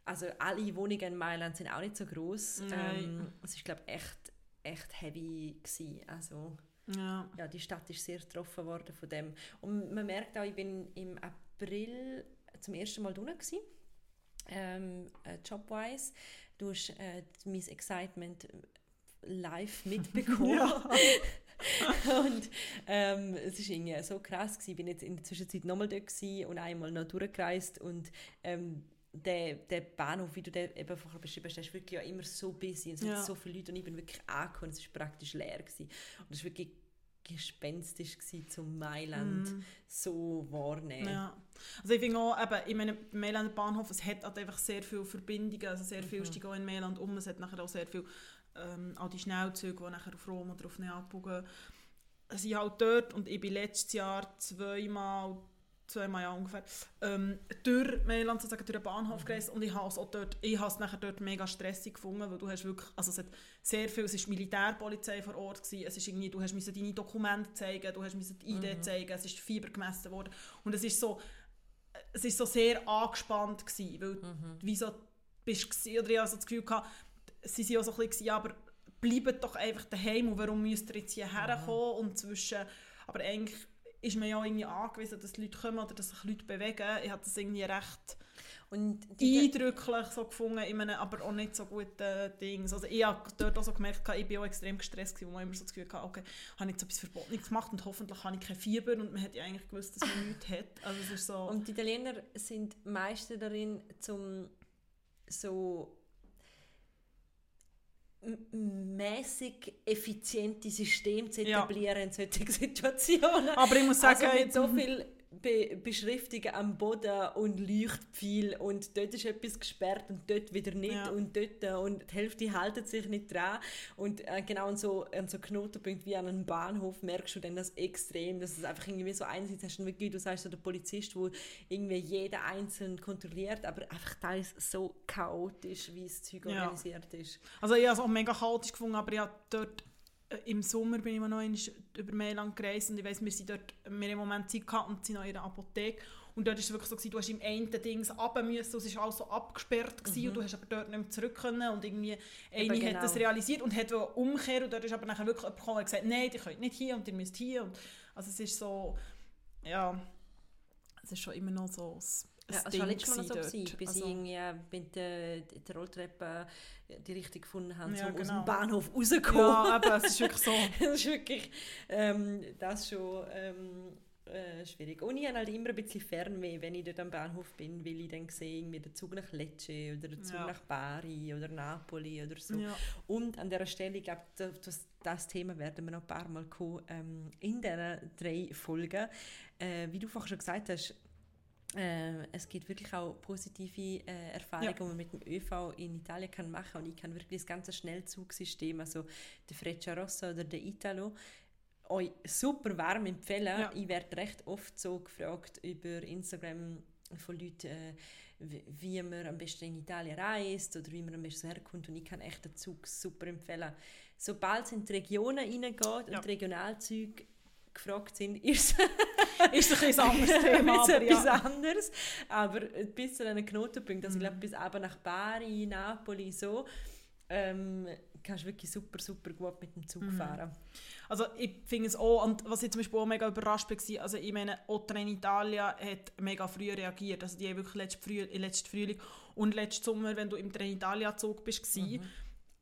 also alle Wohnungen in Mailand sind auch nicht so groß. Ähm, es ist glaube echt echt heavy gewesen. Also
Ja.
ja, die Stadt ist sehr getroffen worden von dem. Und man merkt auch, ich bin im April zum ersten Mal drinnen ähm, äh, jobwise. Du hast äh, mein Excitement live mitbekommen. und ähm, es ist irgendwie so krass gewesen. Ich bin jetzt in der Zwischenzeit nochmal dort gewesen und einmal noch durchgereist und ähm, der, der Bahnhof, wie du den eben vorher beschrieben hast, ist wirklich ja immer so busy und es
Ja.
so viele Leute und ich bin wirklich angekommen, es war praktisch leer gewesen. und es war wirklich gespenstisch gewesen, zum Mailand
Mhm.
so wahrnehmen.
Ja. Also ich finde auch, eben, ich meine, beim Mailander Bahnhof, es hat halt einfach sehr viele Verbindungen, also sehr viel steigt auch in Mailand um, es hat nachher auch sehr viel, ähm, all die Schnellzüge, die nachher auf Rom oder auf Neapel gehen, sind halt dort und ich bin letztes Jahr zweimal, zweimal ja ungefähr, ähm, durch Mailand sozusagen durch den Bahnhof gereist und ich habe es auch dort, ich habe es nachher dort mega stressig gefunden, weil du hast wirklich, also es hat sehr viel, es ist Militärpolizei vor Ort gewesen, es ist irgendwie, du hast müssen deine Dokumente zeigen, du hast müssen die ID zeigen, es ist Fieber gemessen worden und es ist so, es ist so sehr angespannt gewesen, weil wie so bist gsi- oder ich habe so das Gefühl gehabt, sie sind auch so ein bisschen, aber bleibt doch einfach daheim und warum müsst ihr jetzt hierher kommen und zwischen, aber eigentlich ist man ja irgendwie angewiesen, dass Leute kommen oder dass sich Leute bewegen. Ich habe das irgendwie recht
Und
eindrücklich so gefunden, in einem aber auch nicht so guten Dings. Also ich habe dort auch so gemerkt, ich bin auch extrem gestresst gewesen, wo man immer so das Gefühl hatte, okay, habe ich jetzt etwas Verbotenes gemacht und hoffentlich habe ich kein Fieber und man hat ja eigentlich gewusst, dass man nichts hat. Also es ist so...
Und die Italiener sind Meister darin, zum so mäßig effiziente Systeme zu
Ja.
etablieren in solchen Situationen.
aber ich muss sagen,
also mit so viel Be Beschriftungen am Boden und Leuchtpfeil und dort ist etwas gesperrt und dort wieder nicht
Ja.
und dort und die Hälfte haltet sich nicht dran und äh, genau an so, an so Knotenpunkt wie an einem Bahnhof merkst du dann das extrem, dass es einfach irgendwie so einerseits hast du wirklich, du sagst so der Polizist, wo irgendwie jeder einzeln kontrolliert, aber einfach teils so chaotisch, wie das Zeug
Ja.
organisiert ist.
Also ich habe es auch mega chaotisch gefunden, aber ich habe dort äh, im Sommer bin ich noch einmal über Mailand gereist und ich weiss, wir sind dort, wir im Moment Zeit gehabt und sind noch in der Apotheke und dort ist es wirklich so gewesen, du hast im einen Dings runter müssen, es war alles so abgesperrt gewesen, und du hast aber dort nicht mehr zurück können und irgendwie eine
genau.
hat das realisiert und hat umkehren und dort ist aber nachher wirklich jemand gekommen und gesagt, nein, ihr könnt nicht hier und ihr müsst hier und also es ist so, ja, es ist schon immer noch so
Ja, es war letztes Mal so,
gewesen
bis
Also-
ich irgendwie mit der, der Rolltreppe die Richtung gefunden habe,
Ja,
um aus
genau.
dem Bahnhof rauszukommen.
Ja, aber es ist wirklich so.
das ist wirklich ähm, das schon ähm, äh, schwierig. Und ich habe halt immer ein bisschen Fernweh, wenn ich dort am Bahnhof bin, weil ich dann sehe, irgendwie der Zug nach Lecce oder der Zug
Ja.
nach Bari oder Napoli oder so.
Ja.
Und an dieser Stelle, ich glaube, das, das Thema werden wir noch ein paar Mal kommen, ähm, in diesen drei Folgen. Äh, wie du vorhin schon gesagt hast, äh, es gibt wirklich auch positive äh, Erfahrungen,
Ja.
die man mit dem ÖV in Italien kann machen und ich kann wirklich das ganze Schnellzugsystem, also der Frecciarossa oder der Italo, euch super warm empfehlen.
Ja.
Ich werde recht oft so gefragt über Instagram von Leuten, äh, wie- man am besten in Italien reist oder wie man am besten herkommt und ich kann echt den Zug super empfehlen. Sobald es in die Regionen reingeht
Ja.
und Regionalzüge gefragt sind, ist
Ist ein ein anderes Thema, aber
etwas
ja.
anderes. Aber bis zu einem Knotenpunkt, also ich
Mhm.
glaube bis aber nach Bari, Napoli, so, ähm, kannst du wirklich super, super gut mit dem
Mhm.
Zug fahren.
Also ich finde es auch, und was ich zum Beispiel auch mega überrascht war, also ich meine, auch Tren Italia hat mega früh reagiert, also die haben wirklich letzten, Früh letzten Frühling und letzten Sommer, wenn du im Tren Italia Zug bist,
Mhm.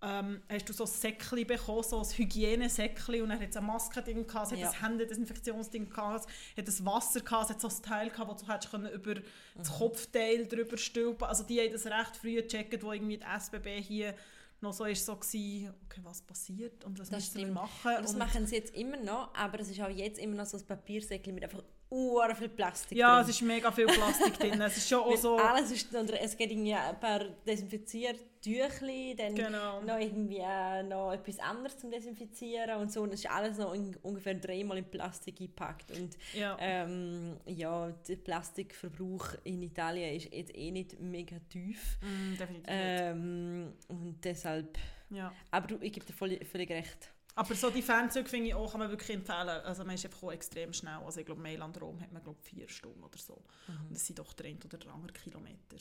Ähm, hast du so ein Säckchen bekommen, so ein Hygienesäckchen und dann hat es eine Maske drin gehabt, es hat
Ja.
ein Händedesinfektionsding gehabt, es hat ein Wasser gehabt, es hat so ein Teil gehabt, wo du hättest können über
Mhm.
das Kopfteil drüber stülpen Also die haben das recht früh gecheckt, wo irgendwie die SBB hier noch so ist so gewesen, okay, was passiert und was
Das
müssen wir
stimmt.
machen.
Und das
und
machen sie jetzt immer noch, aber es ist auch jetzt immer noch so ein Papiersäckchen mit einfach uhr viel Plastik
Ja,
drin.
es ist mega viel Plastik drin. Es ist schon auch so...
Alles ist, es geht irgendwie ein paar Desinfiziertüchli, dann
Genau.
noch irgendwie äh, noch etwas anderes zum Desinfizieren und so. Und es ist alles noch in, ungefähr dreimal in Plastik eingepackt. Und
Ja.
ähm, ja, der Plastikverbrauch in Italien ist jetzt eh nicht mega tief.
Mm, definitiv.
Ähm, und deshalb,
Ja.
aber du, ich gebe dir voll, völlig recht.
Aber so die Fernzüge finde ich auch, kann man wirklich empfehlen. Also man ist einfach auch extrem schnell. Also ich glaube, Mailand Rom hat man glaube vier Stunden oder so.
Mhm.
Und das sind doch der oder der andere Kilometer.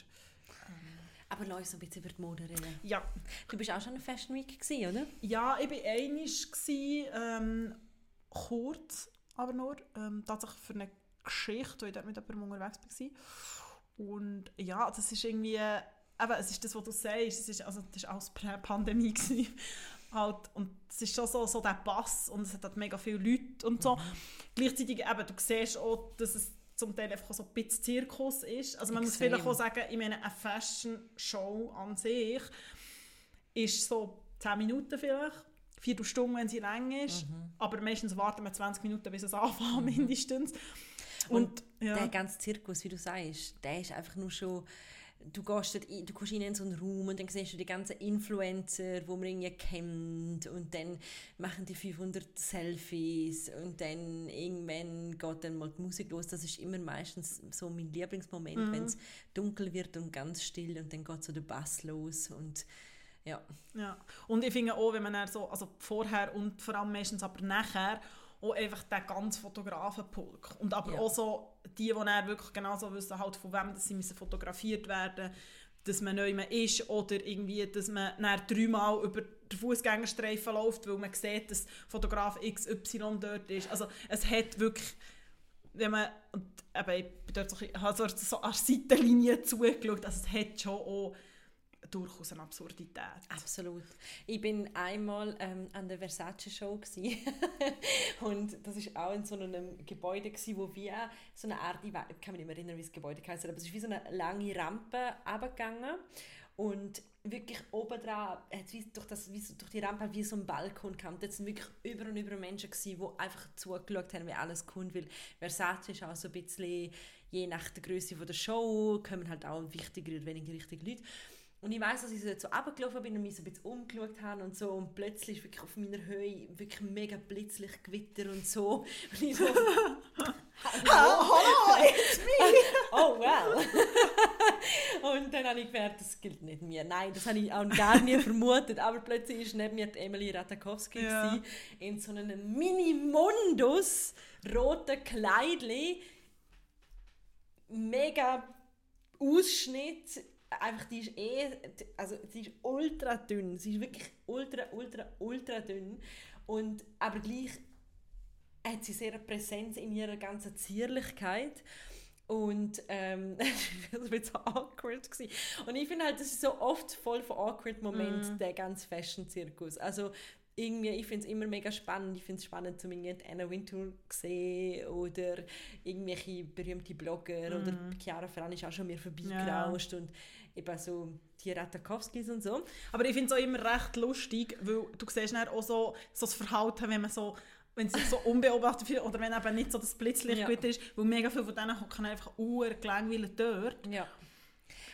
Aber lass uns ein bisschen über die Mode reden.
Ja,
Du bist auch schon eine Fashion Week gewesen, oder?
ja ich war einig, ähm, kurz, aber nur, ähm, tatsächlich für eine Geschichte, weil ich dort mit jemandem unterwegs war. Und ja, das ist irgendwie, eben, es ist das, was du sagst, es ist, also, das war alles Prä-Pandemie. Halt, und es ist schon so, so der Pass und es hat halt mega viele Leute und so. Gleichzeitig eben, du siehst auch, dass es zum Teil einfach so ein bisschen Zirkus ist. Also man muss
Extrem.
vielleicht auch sagen, ich meine, eine Fashion-Show an sich ist so 10 Minuten vielleicht, Viertelstunde, wenn sie lang ist, aber meistens warten wir 20 Minuten, bis es anfängt, mindestens. Und, ja.
Der ganze Zirkus, wie du sagst, der ist einfach nur schon... Du gehst ein, du kommst rein in so einen Raum und dann siehst du die ganzen Influencer, die man irgendwie kennt und dann machen die 500 Selfies und dann irgendwann geht dann mal die Musik los. Das ist immer meistens so mein Lieblingsmoment, wenn es dunkel wird und ganz still und dann geht so der Bass los und ja.
Ja. Und ich finde auch, wenn man so, also vorher und vor allem meistens aber nachher, auch einfach den ganzen Fotografenpulk. Und aber
Ja.
auch so die, die dann wirklich genau so wissen, halt, von wem das sie müssen fotografiert werden dass man neu ist oder irgendwie, dass man dann dreimal über den Fußgängerstreifen läuft, weil man sieht, dass Fotograf XY dort ist. Also es hat wirklich, wenn man, und eben, ich bin dort so, habe so, so an der Seitenlinie zugeschaut, also es hat schon auch durchaus eine Absurdität.
Absolut. Ich bin einmal ähm, an der Versace Show und das ist auch in so einem Gebäude gsi, wo wir so eine Art, ich, kann mich nicht mehr erinnern, wie das Gebäude heißt, aber es ist wie so eine lange Rampe abgegangen und wirklich oben dran, durch, das, durch die Rampe wie so ein Balkon kam. Dort sind wirklich über und über Menschen gsi, die einfach zugeschaut haben, wie alles kommt, weil Versace ist auch so ein bisschen, je nach der Größe der Show, kommen halt auch wichtige oder weniger richtige Leute. Und ich weiß, dass ich so jetzt so runtergelaufen bin und mich so ein bisschen umgeschaut habe und so und plötzlich ist wirklich auf meiner Höhe wirklich mega blitzlich Gewitter und so. Und ich so,
Hallo, it's me!
oh well. und dann habe ich gemerkt, das gilt nicht mir. Nein, das habe ich auch gar nie vermutet. Aber plötzlich war neben mir die Emily Ratakowski
Ja.
in so einem Mini-Mundus roten Kleidli. Mega Ausschnitt. Einfach, die ist eh, also sie ist ultra dünn. Sie ist wirklich ultra, ultra, ultra dünn. Und, aber gleich hat sie sehr eine Präsenz in ihrer ganzen Zierlichkeit. Und ähm, das war ein bisschen awkward. Gewesen. Und ich finde halt, das ist so oft voll von awkward Moment, der ganze Fashion-Zirkus. Also irgendwie, ich finde es immer mega spannend. Ich finde es spannend, zum irgendwie Anna Wintour zu sehen oder irgendwelche berühmte Blogger oder Chiara Ferrani ist auch schon mir vorbeigerauscht und eben so die Ratakowskis und so.
Aber ich finde es auch immer recht lustig, weil du siehst dann auch so, so das Verhalten, wenn man so wenn es sich so unbeobachtet fühlt oder wenn eben nicht so das Blitzlicht
Ja.
gut ist, weil mega viele von denen hocken einfach urgelangweilt dort.
Ja.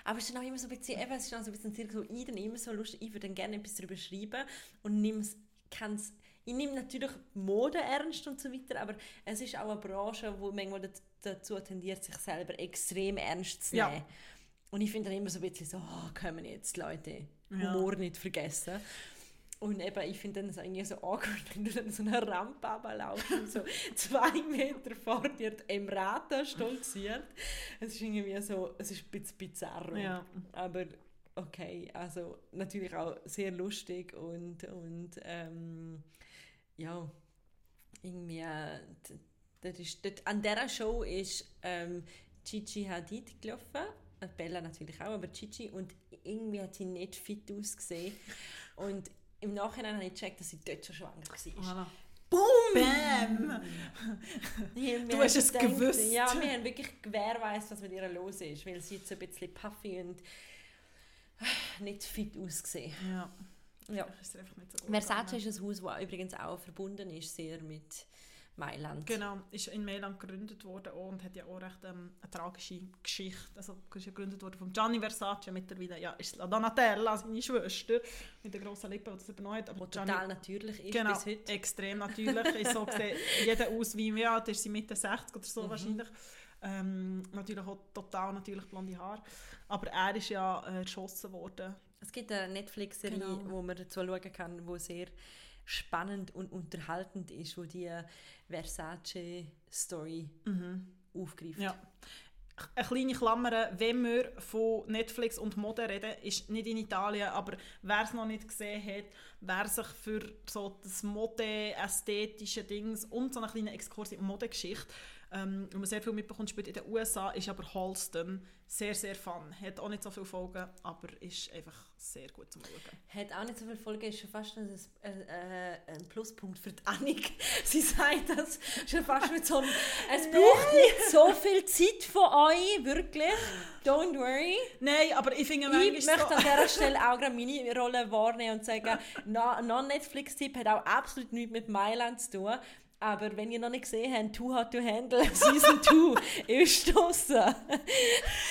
Aber es ist dann auch immer so ein bisschen, eben, es ist dann so ein bisschen Zirkuloid und immer so lustig, ich würde dann gerne etwas darüber schreiben und nimm's, kann's, ich nehme natürlich Mode ernst und so weiter, aber es ist auch eine Branche, die manchmal dazu tendiert, sich selber extrem ernst zu
Ja.
Und ich finde dann immer so ein bisschen so, oh, können jetzt Leute
Ja.
Humor nicht vergessen. Und eben, ich finde dann so irgendwie so awkward, wenn du dann so eine Rampe runterlaufst und so zwei Meter vor dir die Emirate stolziert. Es ist irgendwie so, es ist ein bisschen bizarr.
Ja.
Aber okay, also natürlich auch sehr lustig und, und ähm, ja, irgendwie, äh, das ist, dort, an dieser Show ist ähm, Gigi Hadid gelaufen, Bella natürlich auch, aber Gigi und irgendwie hat sie nicht fit ausgesehen und im Nachhinein habe ich gecheckt, dass sie dort schon schwanger war.
Voilà.
Boom!
Bam!
Wir
Du hast es
gedacht,
gewusst.
Ja, wir haben wirklich wer weiß, was mit ihr los ist, weil sie jetzt so ein bisschen puffy und nicht fit ausgesehen.
Ja.
Ja. Versace ist ein Haus, das übrigens auch verbunden ist sehr mit Mailand.
Genau, ist in Mailand gegründet worden und hat ja auch recht ähm, eine tragische Geschichte. Also ist ja gegründet worden von Gianni Versace, mittlerweile ja, ist la Donatella, seine Schwester, mit der grossen Lippe, die das übernommen hat. Aber Gianni-
total natürlich ist
genau,
bis heute.
extrem natürlich. ist so gesehen, jeder aus wie mir, alt ist sie Mitte 60 oder
Mhm.
so wahrscheinlich. Ähm, natürlich auch total natürlich blonde Haare. Aber er ist ja äh, erschossen worden.
Es gibt eine Netflix-Serie,
Genau.
wo man dazu schauen kann, wo sehr spannend und unterhaltend ist, wo die Versace-Story aufgreift.
Mhm. Ja. Eine kleine Klammer, wenn wir von Netflix und Mode reden, ist nicht in Italien, aber wer es noch nicht gesehen hat, wer sich für so das Mode, ästhetische Dings und so eine kleine Exkurs in die Modegeschichte, ähm, wo man sehr viel mitbekommt, spielt in den USA, ist aber Halston sehr, sehr fun. Hat auch nicht so viele Folgen, aber ist einfach sehr gut zum Schauen.
Hat auch nicht so viele Folgen, ist schon fast ein, äh, ein Pluspunkt für die Annik. Sie sagt das schon fast mit so einem, es braucht nicht so viel Zeit von euch, wirklich. Don't worry.
Nein, aber ich finde
Ich möchte
so...
an dieser Stelle auch gerade meine Rolle wahrnehmen und sagen, no- Non-Netflix-Tipp hat auch absolut nichts mit Mailand zu tun. Aber wenn ihr noch nicht gesehen habt, Too Hot to Handle Season 2 ist draussen.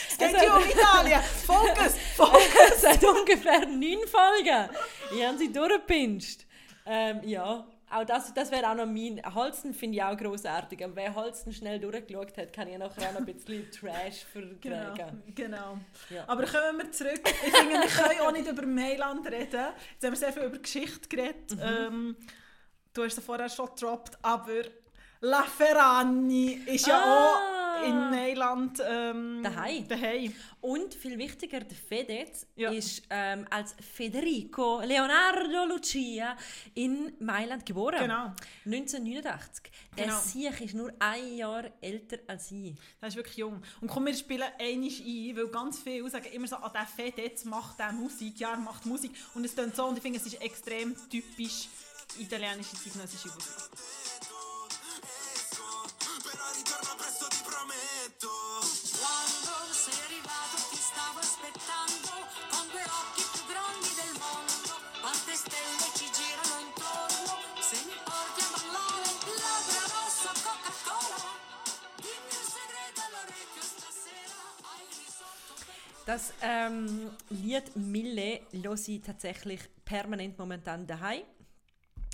Es geht ja um Italien! Fokus! Fokus!
Es hat ungefähr neun Folgen. Ich habe sie durchgepinscht. Ähm, ja, auch das, das wäre auch noch mein... Holsten finde ich auch grossartig, aber wer Holsten schnell durchgeschaut hat, kann ich nachher auch noch ein bisschen Trash
Genau,
vertragen.
genau.
Ja.
Aber kommen wir zurück. Ich finde, wir können auch nicht über Mailand reden. Jetzt haben wir sehr viel über Geschichte geredet.
Mhm.
Ähm, du hast es vorher schon gedroppt, aber La Ferrani ist ja
Ah.
auch in Mailand ähm,
Daheim.
daheim.
Und viel wichtiger, der Fedez
Ja.
ist ähm, als Federico Leonardo Lucia in Mailand geboren.
Genau.
1989. Der
Genau.
Sieg ist nur ein Jahr älter als ich.
Das ist wirklich jung. Und komm, wir spielen einmal ein, weil ganz viele sagen immer so, ah, der Fedez macht der Musik, ja, er macht Musik. Und es klingt so, und ich finde, es ist extrem typisch italienische zeitgenössische Musik.
Das ähm, Lied Mille höre ich tatsächlich permanent momentan daheim.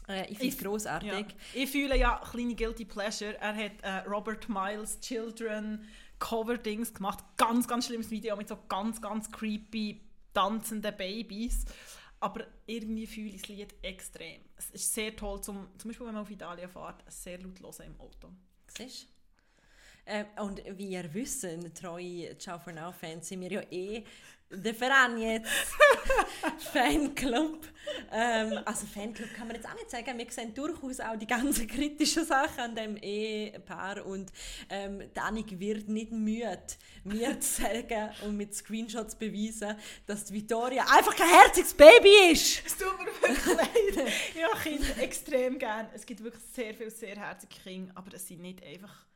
Äh, ich finde es grossartig.
Ja. Ich fühle ja kleine Guilty Pleasure. Er hat äh, Robert Miles Children Cover-Dings gemacht. Ganz, ganz schlimmes Video mit so ganz, ganz creepy tanzenden Babys. Aber irgendwie fühle ich das Lied extrem. Es ist sehr toll, zum, zum Beispiel wenn man auf Italien fährt, sehr laut hören im Auto.
Siehst du? Äh, und wie ihr wisst, treue Ciao for Now-Fans sind wir ja eh der Verein jetzt Fanclub. Ähm, also Fanclub kann man jetzt auch nicht sagen. Wir sehen durchaus auch die ganzen kritischen Sachen an dem Ehepaar und ähm, Danik wird nicht müde, mir zu sagen und mit Screenshots beweisen, dass die Victoria einfach kein herziges Baby ist.
Es tut mir wirklich leid. Ich habe Kinder extrem gern. Es gibt wirklich sehr viele sehr herzige Kinder, aber es sind nicht einfach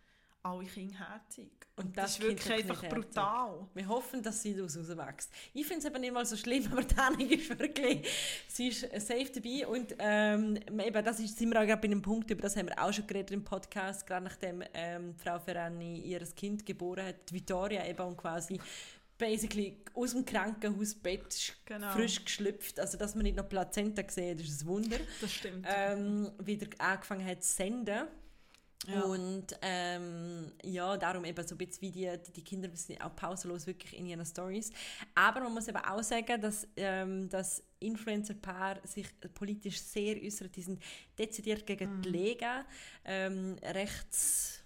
alle Kinder herzig.
Und
Das
das
ist wirklich einfach
herzig.
brutal.
Wir hoffen, dass sie daraus rauswächst. Ich finde es eben nicht mal so schlimm, aber Danik ist wirklich, sie ist safe dabei und ähm, eben, das ist, sind wir auch gerade bei einem Punkt, über das haben wir auch schon geredet im Podcast, gerade nachdem ähm, Frau Ferrani ihr Kind geboren hat, die Victoria eben und quasi basically aus dem Krankenhausbett
Genau.
frisch geschlüpft, also dass man nicht noch Plazenta gesehen hat, ist ein Wunder.
Das stimmt.
Ähm, wieder angefangen hat zu senden.
Ja.
Und ähm, ja, darum eben so ein bisschen wie die, die, Kinder sind auch pausenlos wirklich in ihren Stories. Aber man muss eben auch sagen, dass ähm, das Influencer-Paar sich politisch sehr äußert. Die sind dezidiert gegen die Lega, ähm, rechts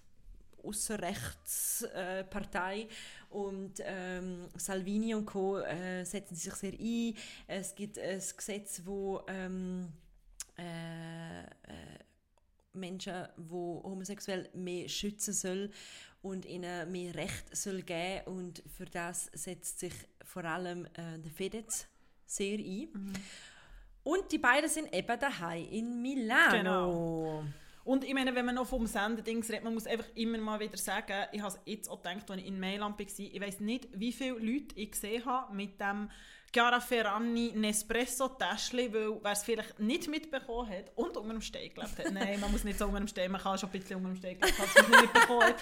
Außerrechtspartei äh, und ähm, Salvini und Co. Äh, setzen sich sehr ein. Es gibt ein Gesetz, wo ähm, äh, äh, Menschen, die homosexuell mehr schützen soll und ihnen mehr Recht soll geben und für das setzt sich vor allem äh, der Fedez sehr ein.
Mhm.
Und die beiden sind eben daheim in Milano.
Genau. Und ich meine, wenn man noch vom Senderdings redet, man muss einfach immer mal wieder sagen, ich habe es jetzt auch gedacht, als ich in Mailand war, ich weiß nicht, wie viele Leute ich gesehen habe mit dem Chiara Ferrani Nespresso-Täschchen, weil wer es vielleicht nicht mitbekommen hat und unter dem Stein gelebt hat. Nein, man muss nicht so unter dem Stein, man kann schon ein bisschen unter dem Stein gelebt haben, es nicht mitbekommen hat.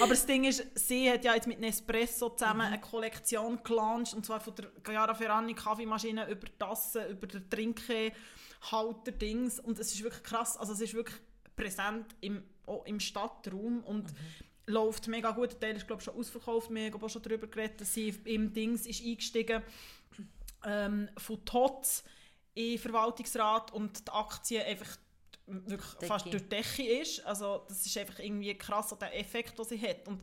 Aber das Ding ist, sie hat ja jetzt mit Nespresso zusammen eine Kollektion gelauncht, und zwar von der Chiara Ferrani Kaffeemaschine über Tassen, über den Trinkhalter-Dings. Und es ist wirklich krass, also es ist wirklich präsent im, auch im Stadtraum und läuft mega gut. Der Teil ist glaube ich schon ausverkauft. Wir haben auch schon darüber geredet, dass sie im Dings ist eingestiegen ähm, von TOTS den Verwaltungsrat und die Aktie einfach wirklich
Decke.
fast durch die Decke ist. Also das ist einfach irgendwie krass, der Effekt, den sie hat. Und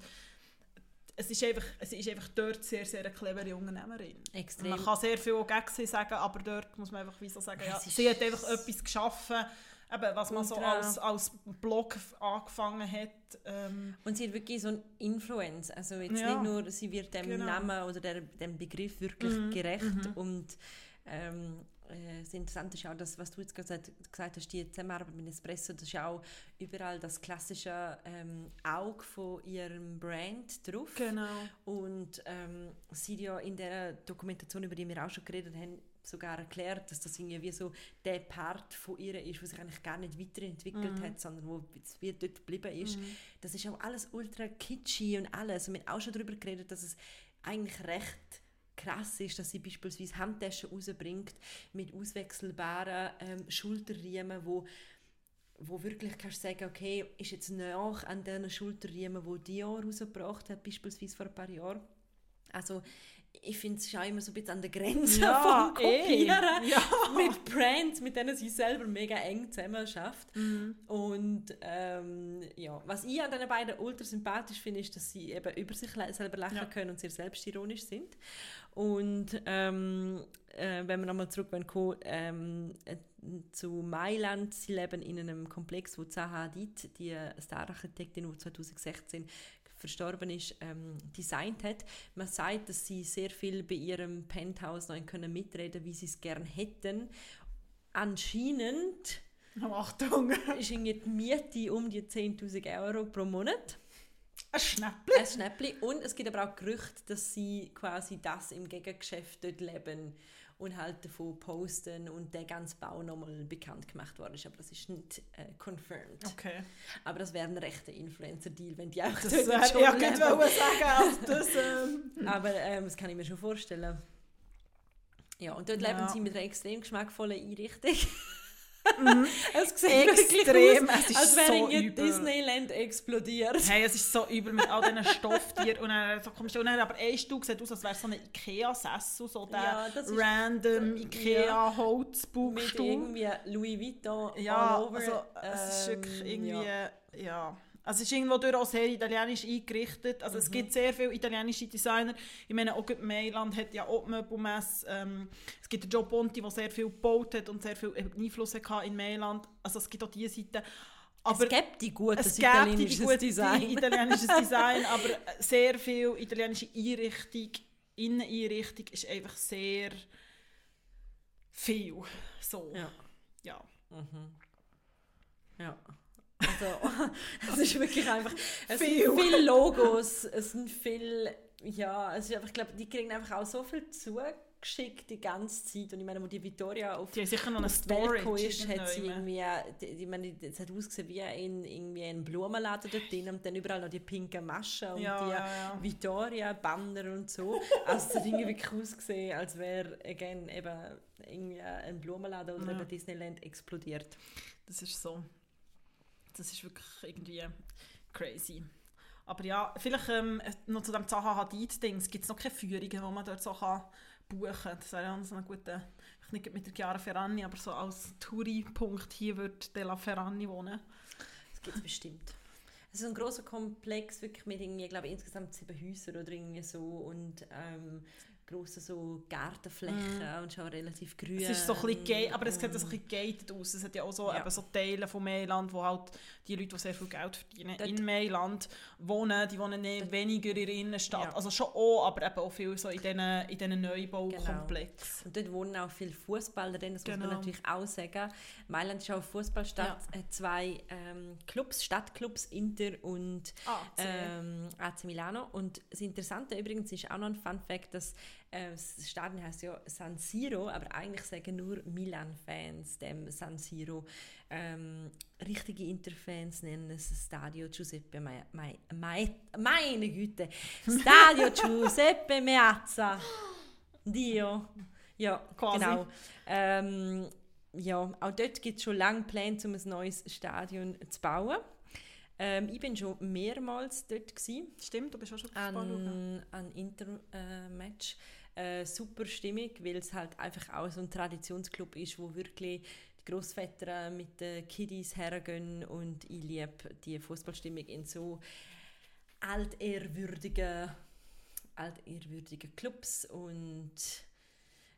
es ist einfach, es ist einfach dort sehr, sehr eine clevere Unternehmerin.
Extrem.
Man kann sehr viel auch gegen sie sagen, aber dort muss man einfach wie so sagen, ja, sie hat einfach etwas geschaffen, eben, was man so
Ultra.
als, als Blog angefangen hat. Ähm,
Und sie hat wirklich so ein Influence. Also jetzt
Ja.
nicht nur, sie wird dem
Genau. Mhm.
Namen oder der, dem Begriff wirklich gerecht. Und ähm, äh, das Interessante ist auch, dass, was du jetzt gesagt, gesagt hast, die Zusammenarbeit mit Espresso, das ist auch überall das klassische ähm, Auge von ihrem Brand drauf.
genau.
Und ähm, sie hat ja in der Dokumentation, über die wir auch schon geredet haben, sogar erklärt, dass das irgendwie wie so der Part von ihr ist, der sich eigentlich gar nicht weiterentwickelt hat, sondern wo jetzt wie dort geblieben ist. Das ist auch alles ultra kitschy und alles. Und wir haben auch schon darüber geredet, dass es eigentlich recht krass ist, dass sie beispielsweise Handtaschen rausbringt mit auswechselbaren ähm, Schulterriemen, wo wo wirklich kannst du sagen, okay, ist jetzt nach an diesen Schulterriemen, die Dior rausgebracht hat, beispielsweise vor ein paar Jahren. Also ich finde es auch immer so ein bisschen an der Grenze
Ja,
vom
eh.
Kopieren
Ja.
mit Brands, mit denen sie selber mega eng zusammen schafft.
Mhm.
Und ähm, ja, was ich an diesen beiden ultra sympathisch finde, ist, dass sie eben über sich selber lachen
Ja.
können und sehr selbstironisch sind. Und ähm, äh, wenn wir nochmal zurück kommen, ähm, äh, zu Mailand, sie leben in einem Komplex, wo Zaha Hadid, die Stararchitektin, die 2016 verstorben ist, ähm, designt hat. Man sagt, dass sie sehr viel bei ihrem Penthouse noch können mitreden, wie sie es gerne hätten. Anscheinend
Oh, Achtung,
ist die Miete um die 10'000 Euro pro Monat.
ein Schnäppli.
Ein Schnäppli. Und es gibt aber auch Gerüchte, dass sie quasi das im Gegengeschäft dort leben und halt davon posten und der ganze Bau nochmal bekannt gemacht worden ist. Aber das ist nicht äh, confirmed.
Okay.
Aber das wäre ein rechter Influencer-Deal, wenn die auch
Das wäre
schon
ja
leben.
gut wollen sagen, also das, ähm,
Aber ähm, das kann ich mir schon vorstellen. Ja, und dort
Ja.
leben sie mit einer extrem geschmackvollen Einrichtung.
Mhm.
es sieht
Extrem,
aus,
es ist
als wäre
so übel.
Disneyland explodiert.
Hey, es ist so übel mit all diesen Stofftieren. Und dann so kommst du, dann, aber ein Stuhl sieht aus, als wäre es so ein Ikea-Sessel, so der
Ja, das ist-
random
Ja.
Ikea-Holzbuchstuhl.
Mit irgendwie Louis Vuitton
Ja,
all over.
also es ist
Ähm,
wirklich irgendwie,
ja.
ja. Also es ist irgendwo durch auch sehr italienisch eingerichtet. Also es gibt sehr viele italienische Designer. Ich meine, auch Mailand hat ja auch Möbelmesse. Ähm, es gibt Joe Ponti, der sehr viel gebaut hat und sehr viel Einfluss hatte in Mailand. Also es gibt auch diese Seite. Aber
es gibt die italienisches
gute
Design.
italienisches Design, aber sehr viel italienische Einrichtung, Inneneinrichtung ist einfach sehr viel. So.
Ja.
ja.
Ja. Also, es ist wirklich einfach. Es
Viel.
sind viele Logos, es sind viel. Ja, es ist einfach, ich glaube, die kriegen einfach auch so viel zugeschickt die ganze Zeit. Und ich meine, wo die Victoria auf
Die sicher noch
auf die Welt gekommen ist, hat sie irgendwie, die- ich meine, es hat ausgesehen wie in irgendwie ein Blumenladen dort drin und dann überall noch die pinken Maschen und
Ja,
die
ja, ja.
Victoria-Banner und so. Also es hat irgendwie wirklich ausgesehen, als wäre again, eben irgendwie ein Blumenladen oder eben Disneyland explodiert.
Das ist so. Das ist wirklich irgendwie crazy. Aber ja, vielleicht ähm, noch zu dem Zaha Hadid-Dings. Gibt noch keine Führungen, die man dort so kann buchen kann? Das wäre ja so eine gute, ich nicht mit der Chiara Ferrani, aber so als Touri-Punkt hier würde Della Ferrani wohnen.
Das gibt es bestimmt. Es ist ein großer Komplex, wirklich mit irgendwie, ich glaube insgesamt sieben Häusern oder irgendwie so und ähm, grosse so Gartenflächen und schon relativ grün.
Es ist so ein bisschen gay, aber es sieht so ein bisschen gated aus. Es hat ja auch so,
Ja.
eben so Teile von Mailand, wo halt die Leute, die sehr viel Geld verdienen,
Dort-
in Mailand wohnen. Die wohnen nicht weniger in der Innenstadt.
Ja.
Also schon auch, aber eben auch viel so in diesen, in diesen Neubaukomplex.
Und dort wohnen auch viele Fußballer, das muss
Genau.
man natürlich auch sagen. Mailand ist auch eine Fußballstadt, hat zwei ähm, Clubs, Stadtclubs, Inter und
AC.
ähm, AC Milano. Und das Interessante übrigens ist auch noch ein Fun Fact, dass äh, das Stadion heißt ja San Siro, aber eigentlich sagen nur Milan-Fans dem San Siro. Ähm, richtige Interfans nennen es Stadio Giuseppe Mai, meine Güte, Stadio Giuseppe Meazza. Dio. Ja,
Quasi.
genau. Ähm, ja, auch dort gibt es schon lange Pläne, um ein neues Stadion zu bauen. Ähm, ich bin schon mehrmals dort gewesen,
Stimmt, du bist auch schon
an, an Inter-Match. Äh, super Stimmung, weil es halt einfach auch so ein Traditionsclub ist, wo wirklich die Großväter mit den Kiddies hergehen und ich liebe die Fußballstimmung in so altehrwürdigen, altehrwürdigen Clubs und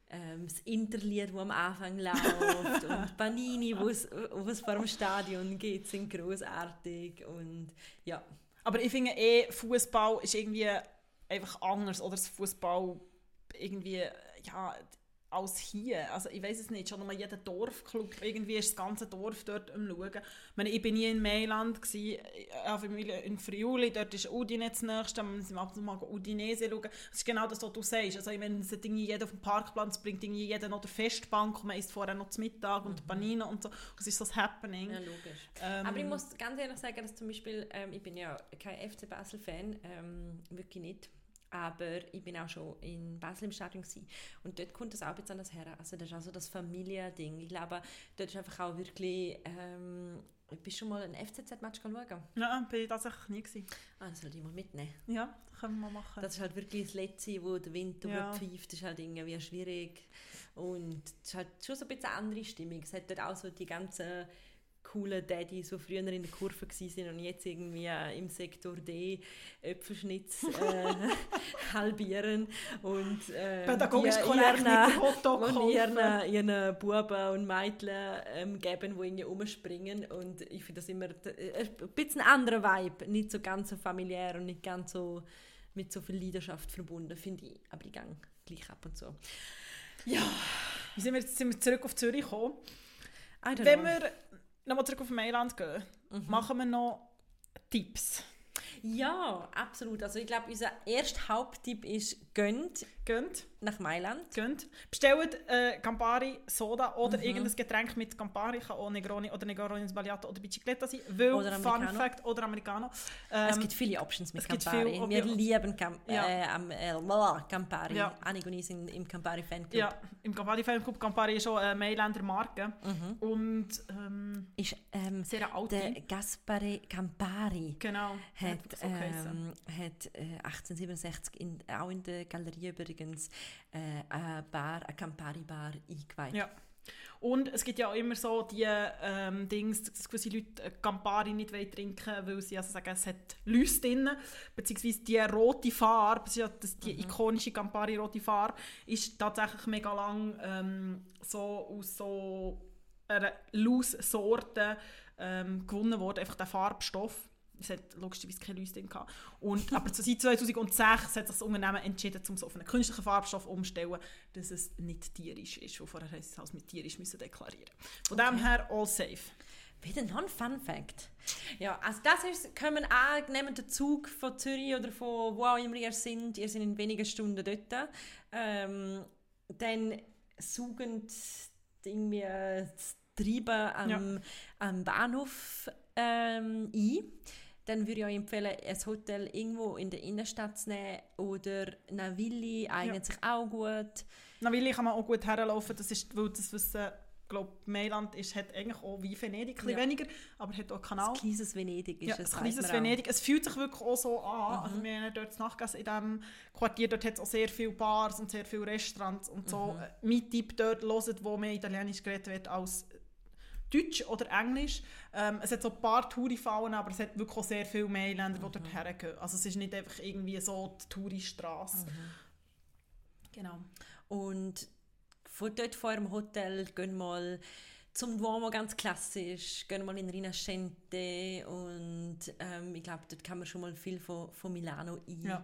ähm, das Interlied, das am Anfang läuft und Panini, wo es vor dem Stadion geht, sind großartig und ja,
Aber ich finde eh, Fußball ist irgendwie einfach anders. Oder das Fußball irgendwie, ja, als hier. Also ich weiß es nicht, schon mal jeder Dorfclub, irgendwie ist das ganze Dorf dort am Schauen. Ich, meine, ich bin nie in Mailand, gewesen, äh, Familie in Friuli, dort ist Udine das nächste, wir sind ab und zu mal Udinese schauen. Das ist genau das, was du sagst. Also ich meine, es hat jeder auf dem Parkplatz, bringt irgendwie jeder noch der Festbank und man isst vorher noch zum Mittag und Panino und so. Das ist so das Happening.
Ja, logisch.
Ähm,
Aber ich muss ganz ehrlich sagen, dass zum Beispiel, ähm, ich bin ja kein FC Basel-Fan, ähm, wirklich nicht. Aber ich bin auch schon in Basel im Stadion gewesen. und dort kommt das auch anders her. Also das ist auch so das Familiending. Ich glaube, dort ist einfach auch wirklich... Ähm, bist du schon mal ein FCZ-Match schauen?
Nein, bin ich tatsächlich nie gewesen.
Ah, das sollte ich mal mitnehmen.
Ja, können wir mal machen.
Das ist halt wirklich das Letzte, wo der Wind
Ja.
Das ist halt irgendwie schwierig. Und es ist halt schon so ein bisschen eine andere Stimmung. Es hat dort auch so die ganzen coolen Daddies, die früher in der Kurve waren und jetzt irgendwie äh, im Sektor D Äpfelschnitz äh, halbieren und äh,
Pädagogisch mit
ihren-
kaufen.
ihren, Buben und Mädchen ähm, geben, die irgendwie rumspringen und ich finde das immer ein bisschen anderer Vibe, nicht so ganz so familiär und nicht ganz so mit so viel Leidenschaft verbunden, finde ich, aber ich gehe gleich ab und zu. Ja,
Wie sind wir jetzt sind wir zurück auf Zürich gekommen? Wenn
know.
wir nochmal zurück auf Mailand gehen,
Mhm.
machen wir noch Tipps.
Ja, absolut. Also ich glaube, unser erster Haupttipp ist, gönnt
Geht,
nach Mailand.
geht. Bestellt äh, Campari Soda oder
Mhm.
irgendein Getränk mit Campari, kann auch Negroni oder Negroni Sbagliato oder Bicicletta sein. Weil,
Oder
Fun
Americano.
Fact, oder Americano.
es
Ähm,
gibt viele Options mit
es gibt
Campari.
viel-
Wir lieben Cam
Ja.
äh, äh, Campari.
Ja.
Einige von uns sind im Campari Fanclub.
ja, im Campari Fanclub Campari ist auch eine Mailänder Marke.
Mhm.
Und ähm,
Ist ähm,
sehr alte.
der Gaspare Campari.
genau.
hat,
so geheißen.
ähm, hat äh, 1867 in, auch in der Galerie übrigens äh, eine Bar, eine Campari-Bar eingeweiht.
Ja. Und es gibt ja auch immer so die ähm, Dings, dass gewisse Leute äh, Campari nicht wollen trinken weil sie also sagen, es hat Läuse drin, beziehungsweise die rote Farbe, das, die ikonische Campari-rote Farbe, ist tatsächlich mega lang ähm, so aus so einer Loose-Sorte ähm, gewonnen worden, einfach der Farbstoff. Es hat logischerweise keine Läuse drin gehabt. Und, aber seit 2006 hat sich das Unternehmen entschieden, um so auf einen künstlichen Farbstoff umzustellen, dass es nicht tierisch ist. Und vorher es als mit tierisch müssen deklarieren. Von dem her all safe.
Wieder noch ein Fun Fact. Ja, also das ist, kommen auch, nehmt den Zug von Zürich oder von wo auch immer ihr sind, ihr seid in wenigen Stunden dort, ähm, dann saugen irgendwie das Treiben am,
Ja.
am Bahnhof ähm, ein. Dann würde ich euch empfehlen, ein Hotel irgendwo in der Innenstadt zu nehmen oder Navilli eignet
Ja.
sich auch gut.
Navilli kann man auch gut herlaufen, das ist, weil das Wissen, glaube Mailand ist, hat eigentlich auch wie Venedig, ein bisschen
Ja.
weniger, aber hat auch einen Kanal.
Ein kleines Venedig ist
Ja,
es.
ein kleines. Venedig. Es fühlt sich wirklich auch so an.
Mhm.
Also wir haben dort nachgegessen in diesem Quartier. Dort hat es auch sehr viele Bars und sehr viele Restaurants und so.
Mhm.
Äh, Mein Tipp dort hört, wo mehr Italienisch geredet wird als Deutsch oder Englisch. Ähm, es hat so ein paar Tourifallen, aber es hat wirklich auch sehr viele Mailänder, die
Mhm.
dort hergehen. Also es ist nicht einfach irgendwie so die Touristrasse.
Mhm.
Genau.
Und von dort vor dem Hotel gehen mal zum Duomo ganz klassisch, gehen mal in Rinascente und ähm, ich glaube, dort kann man schon mal viel von, von Milano ein,
Ja.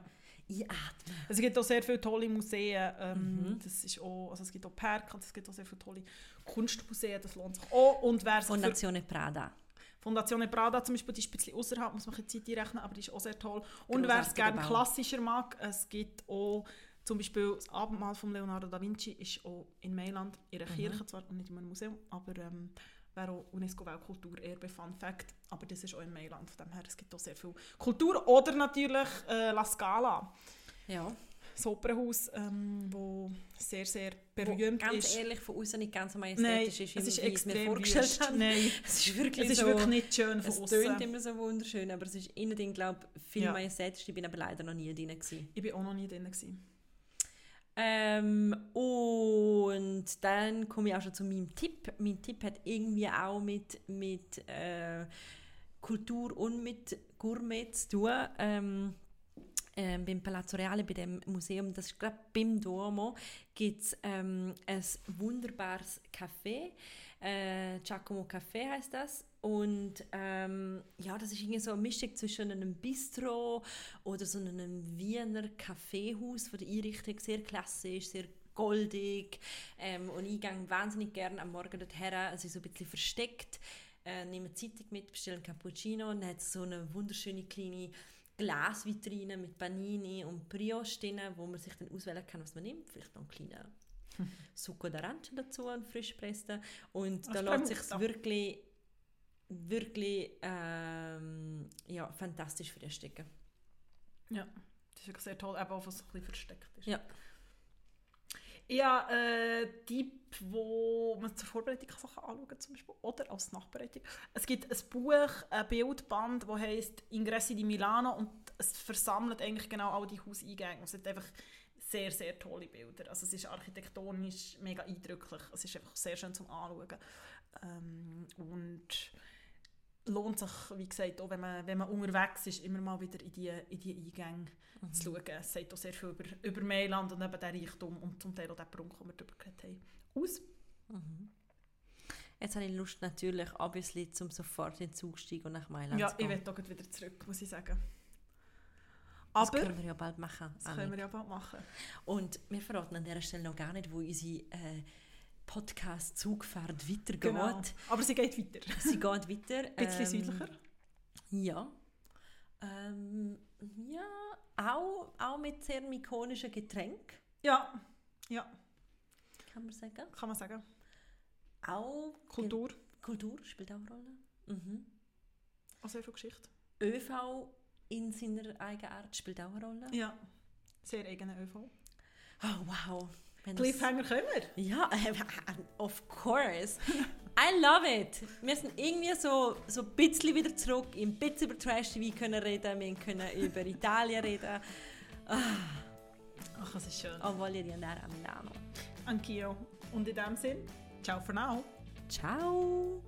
einatmen.
Es gibt auch sehr viele tolle Museen. Ähm,
Mhm.
das ist auch, also es gibt auch Perk es gibt auch sehr viele tolle Kunstmuseen. Das lohnt sich auch. Und wer
Fondazione Prada.
Fondazione Prada zum Beispiel, die ist ein bisschen außerhalb, muss man ein Zeit einrechnen, aber die ist auch sehr toll. Und wer es gerne klassischer mag, es gibt auch zum Beispiel das Abendmahl von Leonardo da Vinci ist auch in Mailand, in einer Kirche zwar und nicht in einem Museum, aber ähm, wäre auch UNESCO-Weltkulturerbe, Fun Fact, aber das ist auch in Mailand, von dem her, es gibt auch sehr viel Kultur. Oder natürlich äh, La Scala,
Ja.
Das Opernhaus, ähm, wo sehr, sehr berühmt
Wo, ganz
ist.
ehrlich, von außen nicht ganz so
Nein,
majestätisch ist, wie,
es ist
wie ich es mir vorgestellt
wüst.
habe.
Nein,
Es ist wirklich
es ist
so...
wirklich nicht schön von
es tönt
außen.
immer so wunderschön, aber es ist innen drin, glaube ich, viel
Ja.
majestätisch. Ich bin aber leider noch nie drin. Gewesen.
Ich bin auch noch nie drin. Gewesen.
Ähm, und dann komme ich auch schon zu meinem Tipp. Mein Tipp hat irgendwie auch mit, mit äh, Kultur und mit Gourmet zu tun. Ähm, ähm, beim Palazzo Reale, bei dem Museum, das ist gerade beim Duomo, gibt es ähm, ein wunderbares Café. Äh, Giacomo Café heißt das. Und ähm, ja, das ist irgendwie so eine Mischung zwischen einem Bistro oder so einem Wiener Kaffeehaus von der Einrichtung. Sehr klassisch, sehr goldig. Ähm, und ich gehe wahnsinnig gerne am Morgen dorthin. Es ist so ein bisschen versteckt. Äh, nehme Zeitung mit, bestelle einen Cappuccino und hat so eine wunderschöne kleine Glasvitrine mit Panini und Brioche drin, wo man sich dann auswählen kann, was man nimmt. Vielleicht noch einen kleinen Succo d'Arancia dazu, einen frisch gepressten. Und da lässt sich wirklich, wirklich ähm, ja, fantastisch frühstücken.
Ja, das ist wirklich sehr toll, eben auch, was so ein bisschen versteckt ist.
Ja.
Ich habe äh, einen Tipp, wo man zur Vorbereitung Sachen anschauen kann, zum Beispiel, oder als Nachbereitung. Es gibt ein Buch, ein Bildband, das heisst «Ingressi di Milano» und es versammelt eigentlich genau all die Hauseingänge. Es hat einfach sehr, sehr tolle Bilder. Also es ist architektonisch mega eindrücklich. Es ist einfach sehr schön zum Anschauen. Ähm, und lohnt sich, wie gesagt, auch wenn man, wenn man unterwegs ist, immer mal wieder in die, in die Eingänge zu schauen. Es sagt auch sehr viel über, über Mailand und eben den Reichtum und zum Teil auch den Prunk, den wir darüber geredet haben, aus.
Jetzt habe ich Lust natürlich, obviously, zum sofort in den Zug steigen und nach Mailand
Ja,
zu
ich
gehen.
will auch wieder zurück, muss ich sagen.
Das
Aber
können wir ja bald machen.
das können wir
Annik.
ja bald machen.
Und wir verraten an dieser Stelle noch gar nicht, wo unsere äh, Podcast-Zugfahrt weitergeht.
Genau. Aber sie geht weiter.
Sie geht weiter.
Ein bisschen
ähm,
südlicher.
Ja. Ähm, ja, auch, auch mit sehr ikonischen Getränk,
Ja, ja,
kann man sagen.
kann man sagen.
Auch
Kultur,
Kultur spielt auch eine Rolle. Mhm.
sehr viel Geschichte.
ÖV in seiner eigenen Art spielt auch eine Rolle.
Ja, sehr eigene ÖV.
Oh, wow.
Cliffhanger können wir.
Ja, of course. I love it. Wir sind irgendwie so, so ein bisschen wieder zurück, ein bisschen über Trash TV können reden, wir können über Italien reden.
Ach, das ist schön.
Oh, voglio andare a Milano.
Anch'io. Und in dem Sinn, Ciao for now.
Ciao!